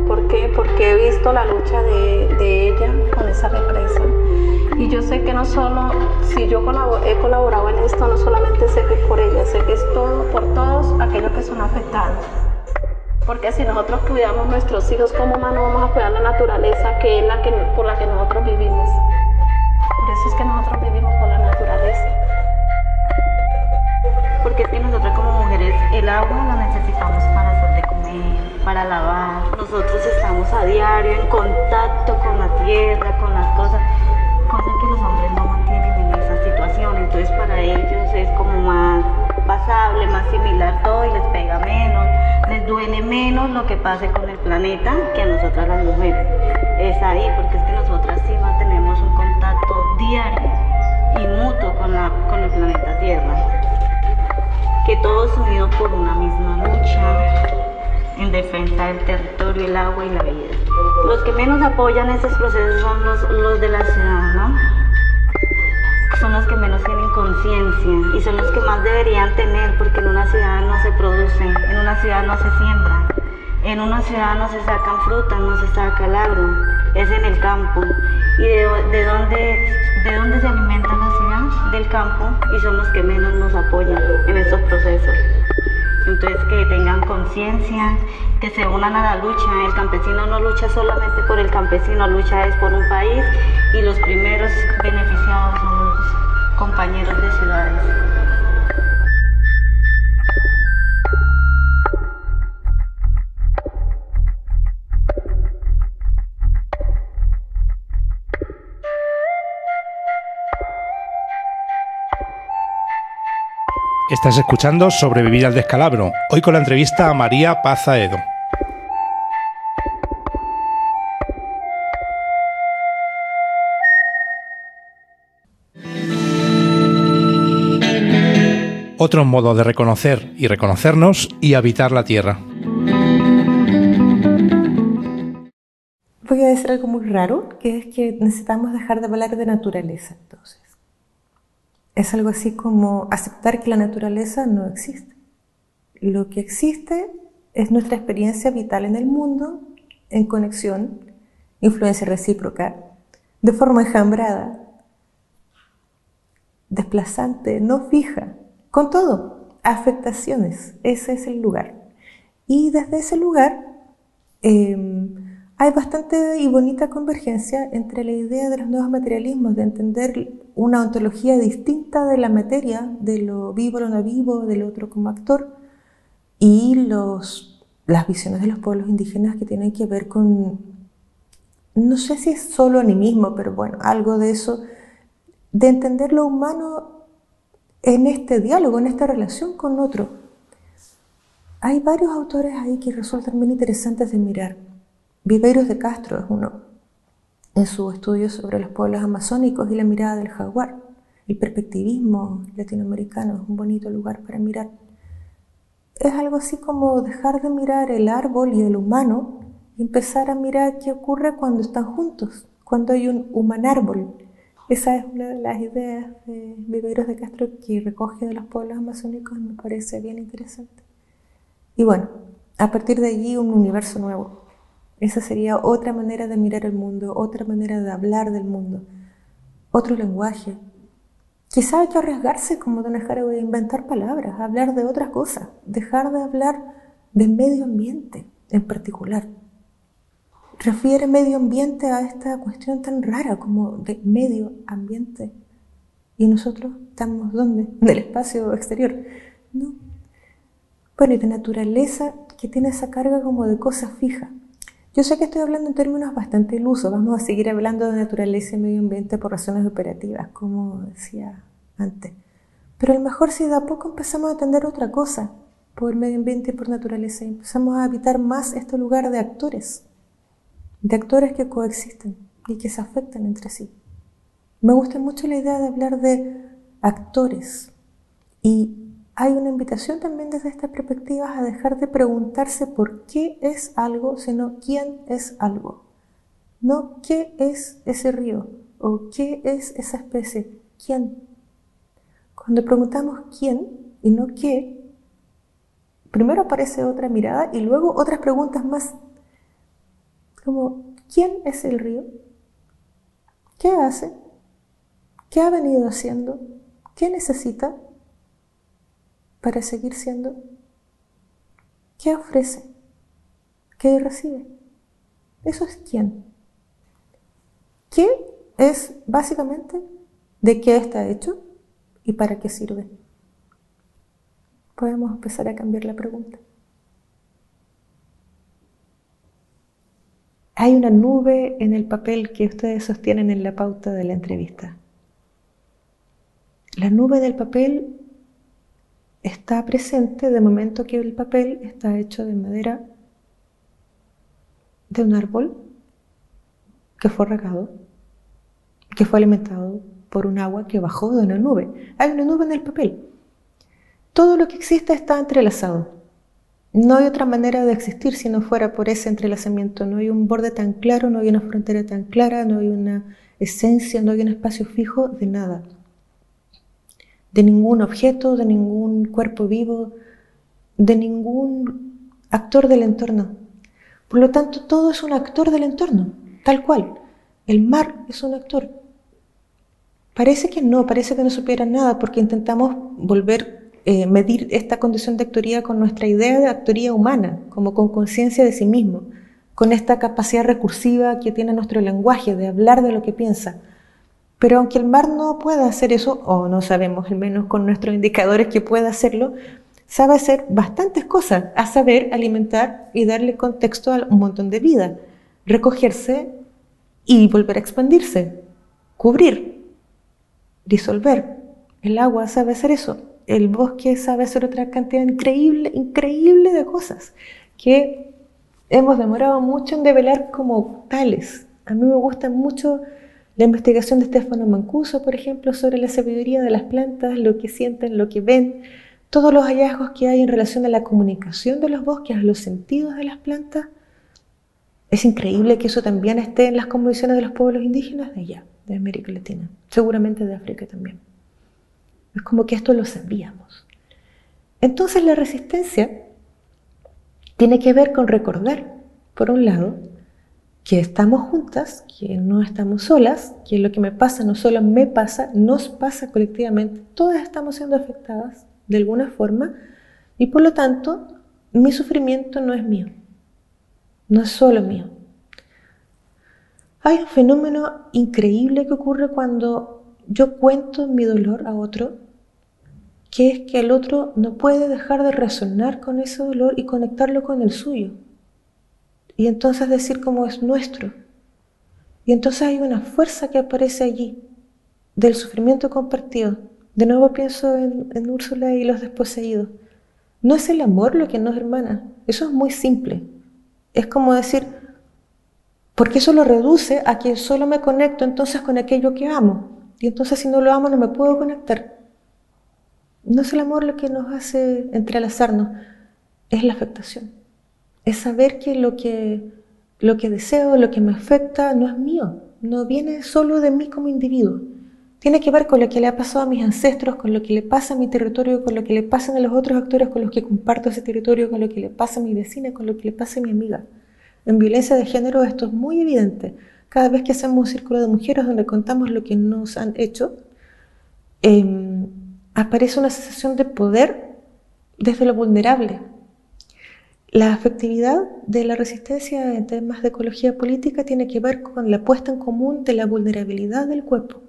¿Por qué? Porque he visto la lucha de, de ella con esa represa. Y yo sé que no solo, si yo he colaborado en esto, no solamente sé que es por ella, sé que es todo por todos aquellos que son afectados. Porque si nosotros cuidamos nuestros hijos como humanos, vamos a cuidar la naturaleza, que es la que, por la que nosotros vivimos. Por eso es que nosotros vivimos porque es que nosotros como mujeres el agua la necesitamos para hacer de comer, para lavar. Nosotros estamos a diario en contacto con la tierra, con las cosas, cosas que los hombres no mantienen en esa situación. Entonces para ellos es como más pasable, más similar todo y les pega menos, les duele menos lo que pase con el planeta que a nosotras las mujeres. Es ahí, porque es que nosotras sí mantenemos un contacto diario y mutuo con, la, con el planeta Tierra. Que todos unidos por una misma lucha en defensa del territorio, el agua y la vida. Los que menos apoyan estos procesos son los, los de la ciudad, ¿no? Son los que menos tienen conciencia y son los que más deberían tener porque en una ciudad no se produce, en una ciudad no se siembra, en una ciudad no se sacan frutas, no se saca el agro, es en el campo. ¿Y de, de dónde, de dónde se alimenta la ciudad? Del campo y son los que menos nos apoyan en estos procesos. Entonces que tengan conciencia, que se unan a la lucha. El campesino no lucha solamente por el campesino, lucha es por un país y los primeros beneficiados son los compañeros de ciudades. Estás escuchando Sobrevivir al descalabro, hoy con la entrevista a María Pazaedo. Otros modos de reconocer y reconocernos y habitar la Tierra. Voy a decir algo muy raro, que es que necesitamos dejar de hablar de naturaleza entonces. Es algo así como aceptar que la naturaleza no existe. Lo que existe es nuestra experiencia vital en el mundo, en conexión, influencia recíproca, de forma enjambrada, desplazante, no fija, con todo, afectaciones, ese es el lugar. Y desde ese lugar eh, hay bastante y bonita convergencia entre la idea de los nuevos materialismos, de entender una ontología distinta de la materia, de lo vivo, lo no vivo, del otro como actor, y los, las visiones de los pueblos indígenas que tienen que ver con, no sé si es solo animismo, pero bueno, algo de eso, de entender lo humano en este diálogo, en esta relación con otro. Hay varios autores ahí que resultan bien interesantes de mirar. Viveiros de Castro es uno, en su estudio sobre los pueblos amazónicos y la mirada del jaguar. El perspectivismo latinoamericano es un bonito lugar para mirar. Es algo así como dejar de mirar el árbol y el humano y empezar a mirar qué ocurre cuando están juntos, cuando hay un human árbol esa es una de las ideas de Viveros de Castro que recoge de los pueblos amazónicos me parece bien interesante. Y bueno, a partir de allí un universo nuevo. Esa sería otra manera de mirar el mundo, otra manera de hablar del mundo, otro lenguaje. Quizá hay que arriesgarse como de dejar de inventar palabras, hablar de otras cosas, dejar de hablar de medio ambiente en particular refiere medio ambiente a esta cuestión tan rara como de medio ambiente. ¿Y nosotros estamos dónde? Del espacio exterior. No. Bueno, y de naturaleza que tiene esa carga como de cosa fija. Yo sé que estoy hablando en términos bastante ilusos, vamos a seguir hablando de naturaleza y medio ambiente por razones operativas, como decía antes. Pero a lo mejor si de a poco empezamos a atender otra cosa por medio ambiente y por naturaleza, empezamos a habitar más este lugar de actores, de actores que coexisten y que se afectan entre sí. Me gusta mucho la idea de hablar de actores y hay una invitación también desde esta perspectiva a dejar de preguntarse por qué es algo, sino quién es algo. No qué es ese río o qué es esa especie, quién. Cuando preguntamos quién y no qué, primero aparece otra mirada y luego otras preguntas más como, ¿quién es el río? ¿Qué hace? ¿Qué ha venido haciendo? ¿Qué necesita para seguir siendo? ¿Qué ofrece? ¿Qué recibe? Eso es quién. ¿Qué es básicamente de qué está hecho y para qué sirve? podemos empezar a cambiar la pregunta. Hay una nube en el papel que ustedes sostienen en la pauta de la entrevista. La nube del papel está presente de momento que el papel está hecho de madera de un árbol que fue regado, que fue alimentado por un agua que bajó de una nube. Hay una nube en el papel. Todo lo que existe está entrelazado. No hay otra manera de existir si no fuera por ese entrelazamiento. No hay un borde tan claro, no hay una frontera tan clara, no hay una esencia, no hay un espacio fijo de nada de ningún objeto, de ningún cuerpo vivo, de ningún actor del entorno. Por lo tanto, todo es un actor del entorno, tal cual. El mar es un actor. Parece que no, parece que no supiera nada porque intentamos volver, eh, medir esta condición de actoría con nuestra idea de actoría humana, como con conciencia de sí mismo, con esta capacidad recursiva que tiene nuestro lenguaje de hablar de lo que piensa. Pero aunque el mar no pueda hacer eso, o no sabemos, al menos con nuestros indicadores que pueda hacerlo, sabe hacer bastantes cosas, a saber alimentar y darle contexto a un montón de vida, recogerse y volver a expandirse, cubrir, disolver. El agua sabe hacer eso, el bosque sabe hacer otra cantidad increíble, increíble de cosas que hemos demorado mucho en develar como tales. A mí me gusta mucho la investigación de Stefano Mancuso, por ejemplo, sobre la sabiduría de las plantas, lo que sienten, lo que ven, todos los hallazgos que hay en relación a la comunicación de los bosques, a los sentidos de las plantas. Es increíble que eso también esté en las convicciones de los pueblos indígenas de allá, de América Latina, seguramente de África también. Es como que esto lo sabíamos. Entonces la resistencia tiene que ver con recordar, por un lado, que estamos juntas, que no estamos solas, que lo que me pasa no solo me pasa, nos pasa colectivamente, todas estamos siendo afectadas de alguna forma y por lo tanto mi sufrimiento no es mío, no es solo mío. Hay un fenómeno increíble que ocurre cuando yo cuento mi dolor a otro, que es que el otro no puede dejar de resonar con ese dolor y conectarlo con el suyo y entonces decir cómo es nuestro. Y entonces hay una fuerza que aparece allí, del sufrimiento compartido. De nuevo pienso en, Úrsula y los desposeídos. No es el amor lo que nos hermana, eso es muy simple. Es como decir, porque eso lo reduce a que solo me conecto entonces con aquello que amo. Y entonces si no lo amo no me puedo conectar. No es el amor lo que nos hace entrelazarnos, es la afectación es saber que lo que, lo que deseo, lo que me afecta, no es mío, no viene solo de mí como individuo. Tiene que ver con lo que le ha pasado a mis ancestros, con lo que le pasa a mi territorio, con lo que le pasan a los otros actores con los que comparto ese territorio, con lo que le pasa a mi vecina, con lo que le pasa a mi amiga. En violencia de género esto es muy evidente. Cada vez que hacemos un círculo de mujeres donde contamos lo que nos han hecho, em, aparece una sensación de poder desde lo vulnerable, la afectividad de la resistencia en temas de ecología política tiene que ver con la puesta en común de la vulnerabilidad del cuerpo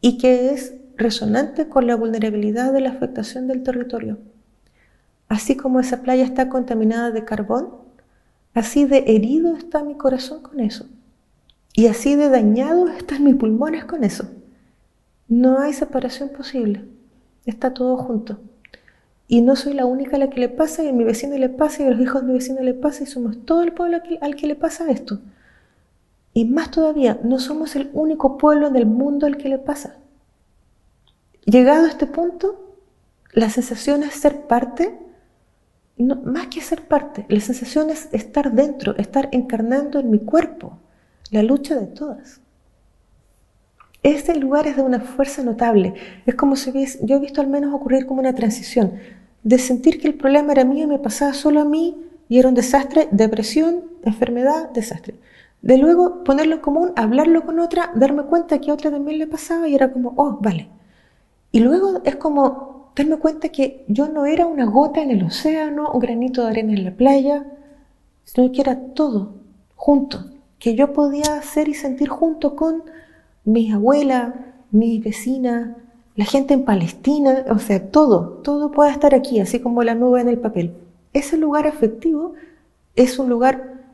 y que es resonante con la vulnerabilidad de la afectación del territorio. Así como esa playa está contaminada de carbón, así de herido está mi corazón con eso. Y así de dañado están mis pulmones con eso. No hay separación posible. Está todo junto. Y no soy la única a la que le pasa, y a mi vecino le pasa, y a los hijos de mi vecino le pasa, y somos todo el pueblo al que le pasa esto. Y más todavía, no somos el único pueblo en el mundo al que le pasa. Llegado a este punto, la sensación es ser parte, no, más que ser parte, la sensación es estar dentro, estar encarnando en mi cuerpo la lucha de todas. Este lugar es de una fuerza notable. Es como si yo he visto al menos ocurrir como una transición de sentir que el problema era mío y me pasaba solo a mí y era un desastre, depresión, enfermedad, desastre. De luego ponerlo en común, hablarlo con otra, darme cuenta que a otra también le pasaba y era como, oh, vale. Y luego es como darme cuenta que yo no era una gota en el océano, un granito de arena en la playa, sino que era todo junto, que yo podía hacer y sentir junto con mis abuelas, mis vecinas, la gente en Palestina, o sea, todo, todo puede estar aquí, así como la nube en el papel. Ese lugar afectivo es un lugar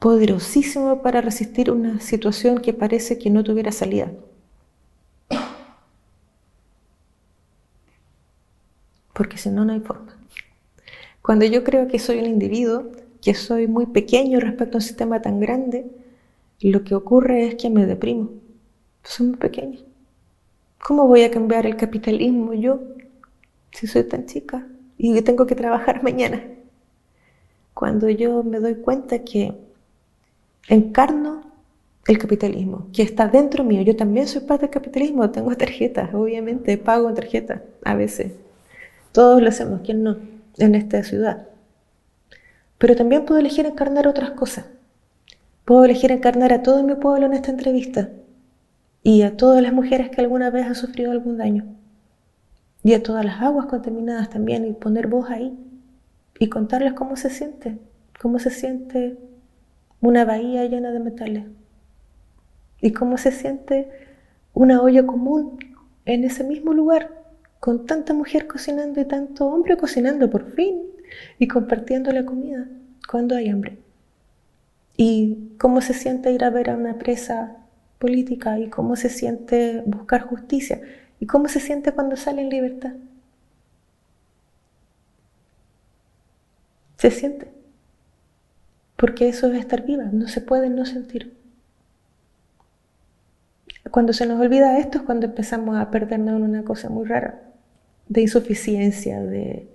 poderosísimo para resistir una situación que parece que no tuviera salida. Porque si no, no hay forma. Cuando yo creo que soy un individuo, que soy muy pequeño respecto a un sistema tan grande, lo que ocurre es que me deprimo. Soy muy pequeño. ¿Cómo voy a cambiar el capitalismo yo si soy tan chica y tengo que trabajar mañana? Cuando yo me doy cuenta que encarno el capitalismo, que está dentro mío. Yo también soy parte del capitalismo, tengo tarjetas, obviamente, pago tarjetas a veces. Todos lo hacemos, ¿quién no? En esta ciudad. Pero también puedo elegir encarnar otras cosas. Puedo elegir encarnar a todo mi pueblo en esta entrevista y a todas las mujeres que alguna vez han sufrido algún daño y a todas las aguas contaminadas también y poner voz ahí y contarles cómo se siente, cómo se siente una bahía llena de metales y cómo se siente una olla común en ese mismo lugar con tanta mujer cocinando y tanto hombre cocinando por fin y compartiendo la comida cuando hay hambre. Y cómo se siente ir a ver a una presa política y cómo se siente buscar justicia y cómo se siente cuando sale en libertad. Se siente. Porque eso es estar viva, no se puede no sentir. Cuando se nos olvida esto es cuando empezamos a perdernos en una cosa muy rara, de insuficiencia, de,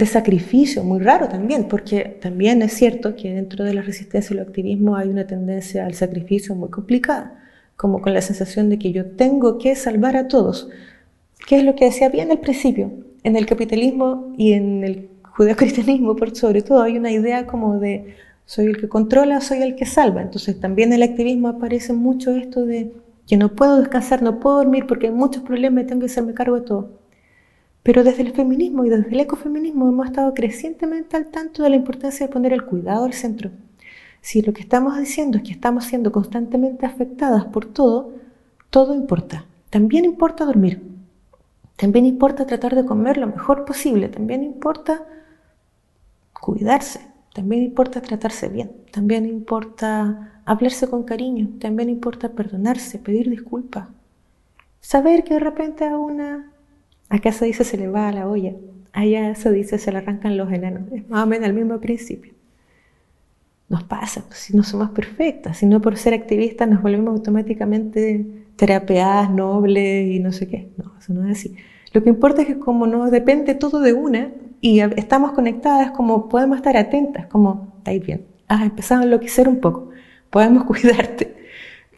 de sacrificio, muy raro también, porque también es cierto que dentro de la resistencia y el activismo hay una tendencia al sacrificio muy complicada, como con la sensación de que yo tengo que salvar a todos, que es lo que decía bien al principio. En el capitalismo y en el judeocristianismo, por sobre todo, hay una idea como de soy el que controla, soy el que salva. Entonces también en el activismo aparece mucho esto de que no puedo descansar, no puedo dormir porque hay muchos problemas y tengo que hacerme cargo de todo. Pero desde el feminismo y desde el ecofeminismo hemos estado crecientemente al tanto de la importancia de poner el cuidado al centro. Si lo que estamos diciendo es que estamos siendo constantemente afectadas por todo, todo importa. También importa dormir. También importa tratar de comer lo mejor posible. También importa cuidarse. También importa tratarse bien. También importa hablarse con cariño. También importa perdonarse, pedir disculpas. Saber que de repente a una Acá se dice se le va a la olla, allá se dice se le arrancan los enanos. Es más o menos el mismo principio. Nos pasa, pues, si no somos perfectas, si no por ser activistas nos volvemos automáticamente terapeadas, nobles y no sé qué. No, eso no es así. Lo que importa es que como no depende todo de una y estamos conectadas, como podemos estar atentas, como, estáis bien, has empezado a enloquecer un poco, podemos cuidarte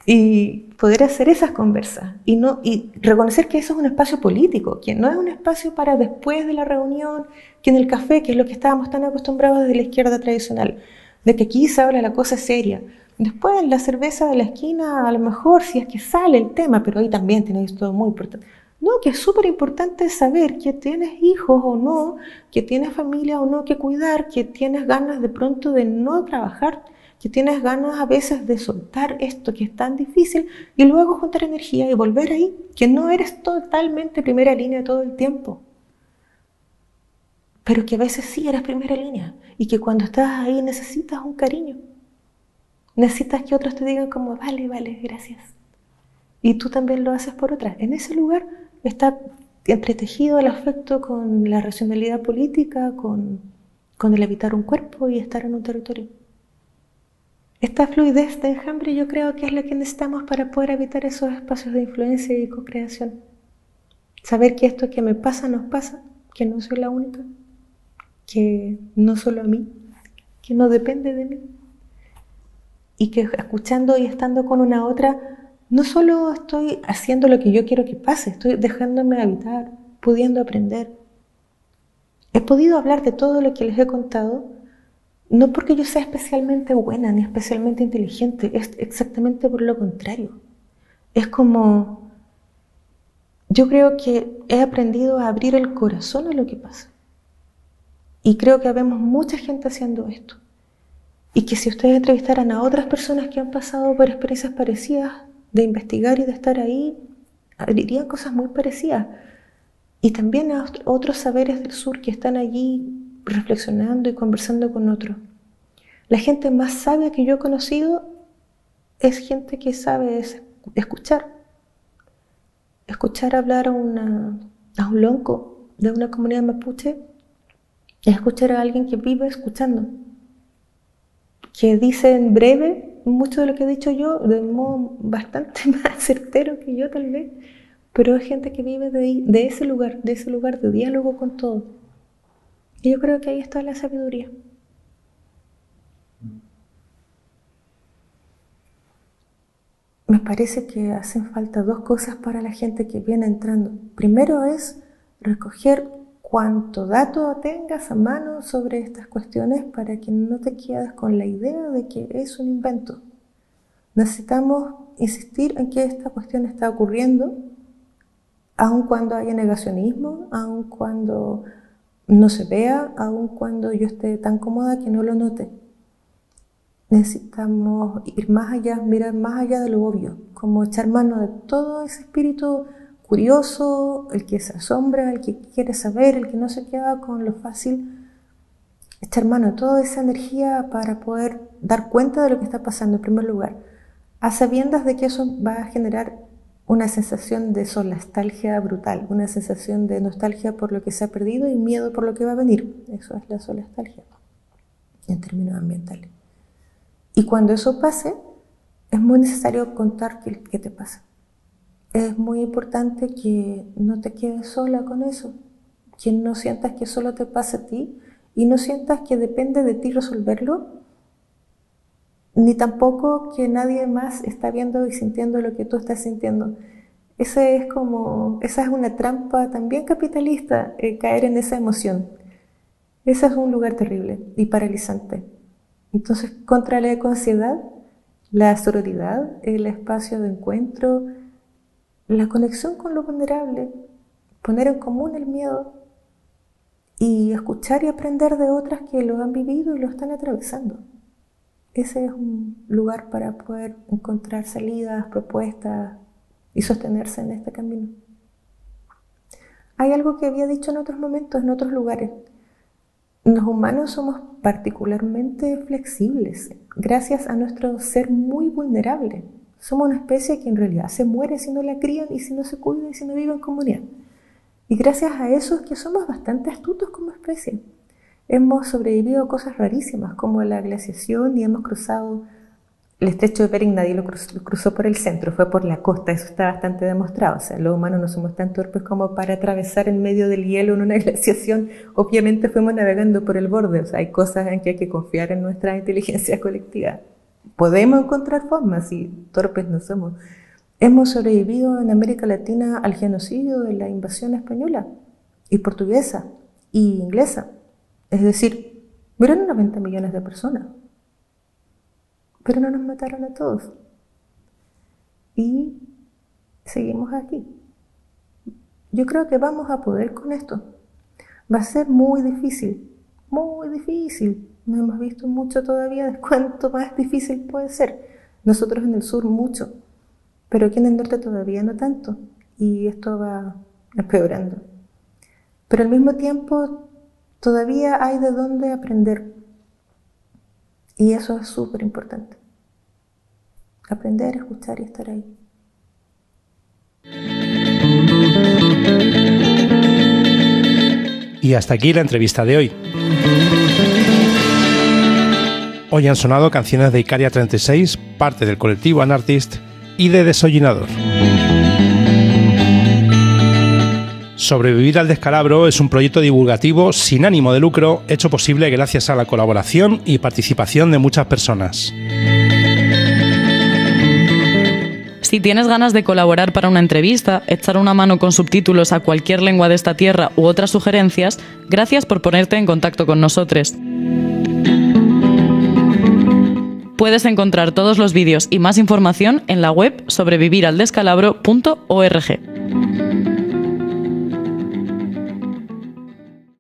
y poder hacer esas conversas y, no, y reconocer que eso es un espacio político, que no es un espacio para después de la reunión, que en el café, que es lo que estábamos tan acostumbrados desde la izquierda tradicional, de que aquí se habla la cosa seria. Después en la cerveza de la esquina, a lo mejor si es que sale el tema, pero ahí también tenéis todo muy importante. No, que es súper importante saber que tienes hijos o no, que tienes familia o no que cuidar, que tienes ganas de pronto de no trabajar que tienes ganas a veces de soltar esto que es tan difícil y luego juntar energía y volver ahí, que no eres totalmente primera línea todo el tiempo, pero que a veces sí eres primera línea y que cuando estás ahí necesitas un cariño, necesitas que otros te digan como, vale, vale, gracias. Y tú también lo haces por otras. En ese lugar está entretejido el afecto con la racionalidad política, con, con el habitar un cuerpo y estar en un territorio. Esta fluidez de enjambre yo creo que es la que necesitamos para poder habitar esos espacios de influencia y co-creación. Saber que esto que me pasa nos pasa, que no soy la única, que no solo a mí, que no depende de mí. Y que escuchando y estando con una otra, no solo estoy haciendo lo que yo quiero que pase, estoy dejándome habitar, pudiendo aprender. He podido hablar de todo lo que les he contado no porque yo sea especialmente buena ni especialmente inteligente, es exactamente por lo contrario. Es como, yo creo que he aprendido a abrir el corazón a lo que pasa. Y creo que vemos mucha gente haciendo esto. Y que si ustedes entrevistaran a otras personas que han pasado por experiencias parecidas, de investigar y de estar ahí, dirían cosas muy parecidas. Y también a otros saberes del sur que están allí reflexionando y conversando con otros. La gente más sabia que yo he conocido es gente que sabe escuchar. Escuchar hablar a, una, a un lonco de una comunidad mapuche es escuchar a alguien que vive escuchando, que dice en breve mucho de lo que he dicho yo, de modo bastante más certero que yo tal vez, pero es gente que vive de, de ese lugar, de ese lugar de diálogo con todo. Y yo creo que ahí está la sabiduría. Me parece que hacen falta dos cosas para la gente que viene entrando. Primero es recoger cuanto dato tengas a mano sobre estas cuestiones para que no te quedes con la idea de que es un invento. Necesitamos insistir en que esta cuestión está ocurriendo, aun cuando haya negacionismo, aun cuando no se vea, aun cuando yo esté tan cómoda que no lo note. Necesitamos ir más allá, mirar más allá de lo obvio, como echar mano de todo ese espíritu curioso, el que se asombra, el que quiere saber, el que no se queda con lo fácil, echar mano de toda esa energía para poder dar cuenta de lo que está pasando en primer lugar, a sabiendas de que eso va a generar una sensación de solastalgia brutal, una sensación de nostalgia por lo que se ha perdido y miedo por lo que va a venir. Eso es la solastalgia en términos ambientales. Y cuando eso pase, es muy necesario contar qué, qué te pasa es muy importante que no te quedes sola con eso, que no sientas que solo te pasa a ti y no sientas que depende de ti resolverlo, ni tampoco que nadie más está viendo y sintiendo lo que tú estás sintiendo. Ese es como, esa es una trampa también capitalista, eh, caer en esa emoción. Ese es un lugar terrible y paralizante. Entonces, contra la ansiedad, la sororidad, el espacio de encuentro, la conexión con lo vulnerable, poner en común el miedo y escuchar y aprender de otras que lo han vivido y lo están atravesando. Ese es un lugar para poder encontrar salidas, propuestas y sostenerse en este camino. Hay algo que había dicho en otros momentos, en otros lugares. Los humanos somos particularmente flexibles gracias a nuestro ser muy vulnerable. Somos una especie que en realidad se muere si no la crían y si no se cuida y si no vive en comunidad. Y gracias a eso es que somos bastante astutos como especie. Hemos sobrevivido a cosas rarísimas como la glaciación y hemos cruzado el estrecho de Bering, nadie lo cruzó, por el centro, fue por la costa, eso está bastante demostrado. O sea, los humanos no somos tan torpes como para atravesar en medio del hielo en una glaciación. Obviamente fuimos navegando por el borde, o sea, hay cosas en que hay que confiar en nuestra inteligencia colectiva podemos encontrar formas y torpes no somos. Hemos sobrevivido en América Latina al genocidio de la invasión española y portuguesa y inglesa. Es decir, murieron 90 millones de personas, pero no nos mataron a todos. Y seguimos aquí. Yo creo que vamos a poder con esto. Va a ser muy difícil, muy difícil, no hemos visto mucho todavía de cuánto más difícil puede ser. Nosotros en el sur mucho, pero aquí en el norte todavía no tanto. Y esto va empeorando. Pero al mismo tiempo todavía hay de dónde aprender. Y eso es súper importante. Aprender, escuchar y estar ahí. Y hasta aquí la entrevista de hoy. Hoy han sonado canciones de Icaria 36, parte del colectivo Anartist y de Desollinador. Sobrevivir al descalabro es un proyecto divulgativo sin ánimo de lucro hecho posible gracias a la colaboración y participación de muchas personas. Si tienes ganas de colaborar para una entrevista, echar una mano con subtítulos a cualquier lengua de esta tierra u otras sugerencias, gracias por ponerte en contacto con nosotros. Puedes encontrar todos los vídeos y más información en la web sobreviviraldescalabro.org.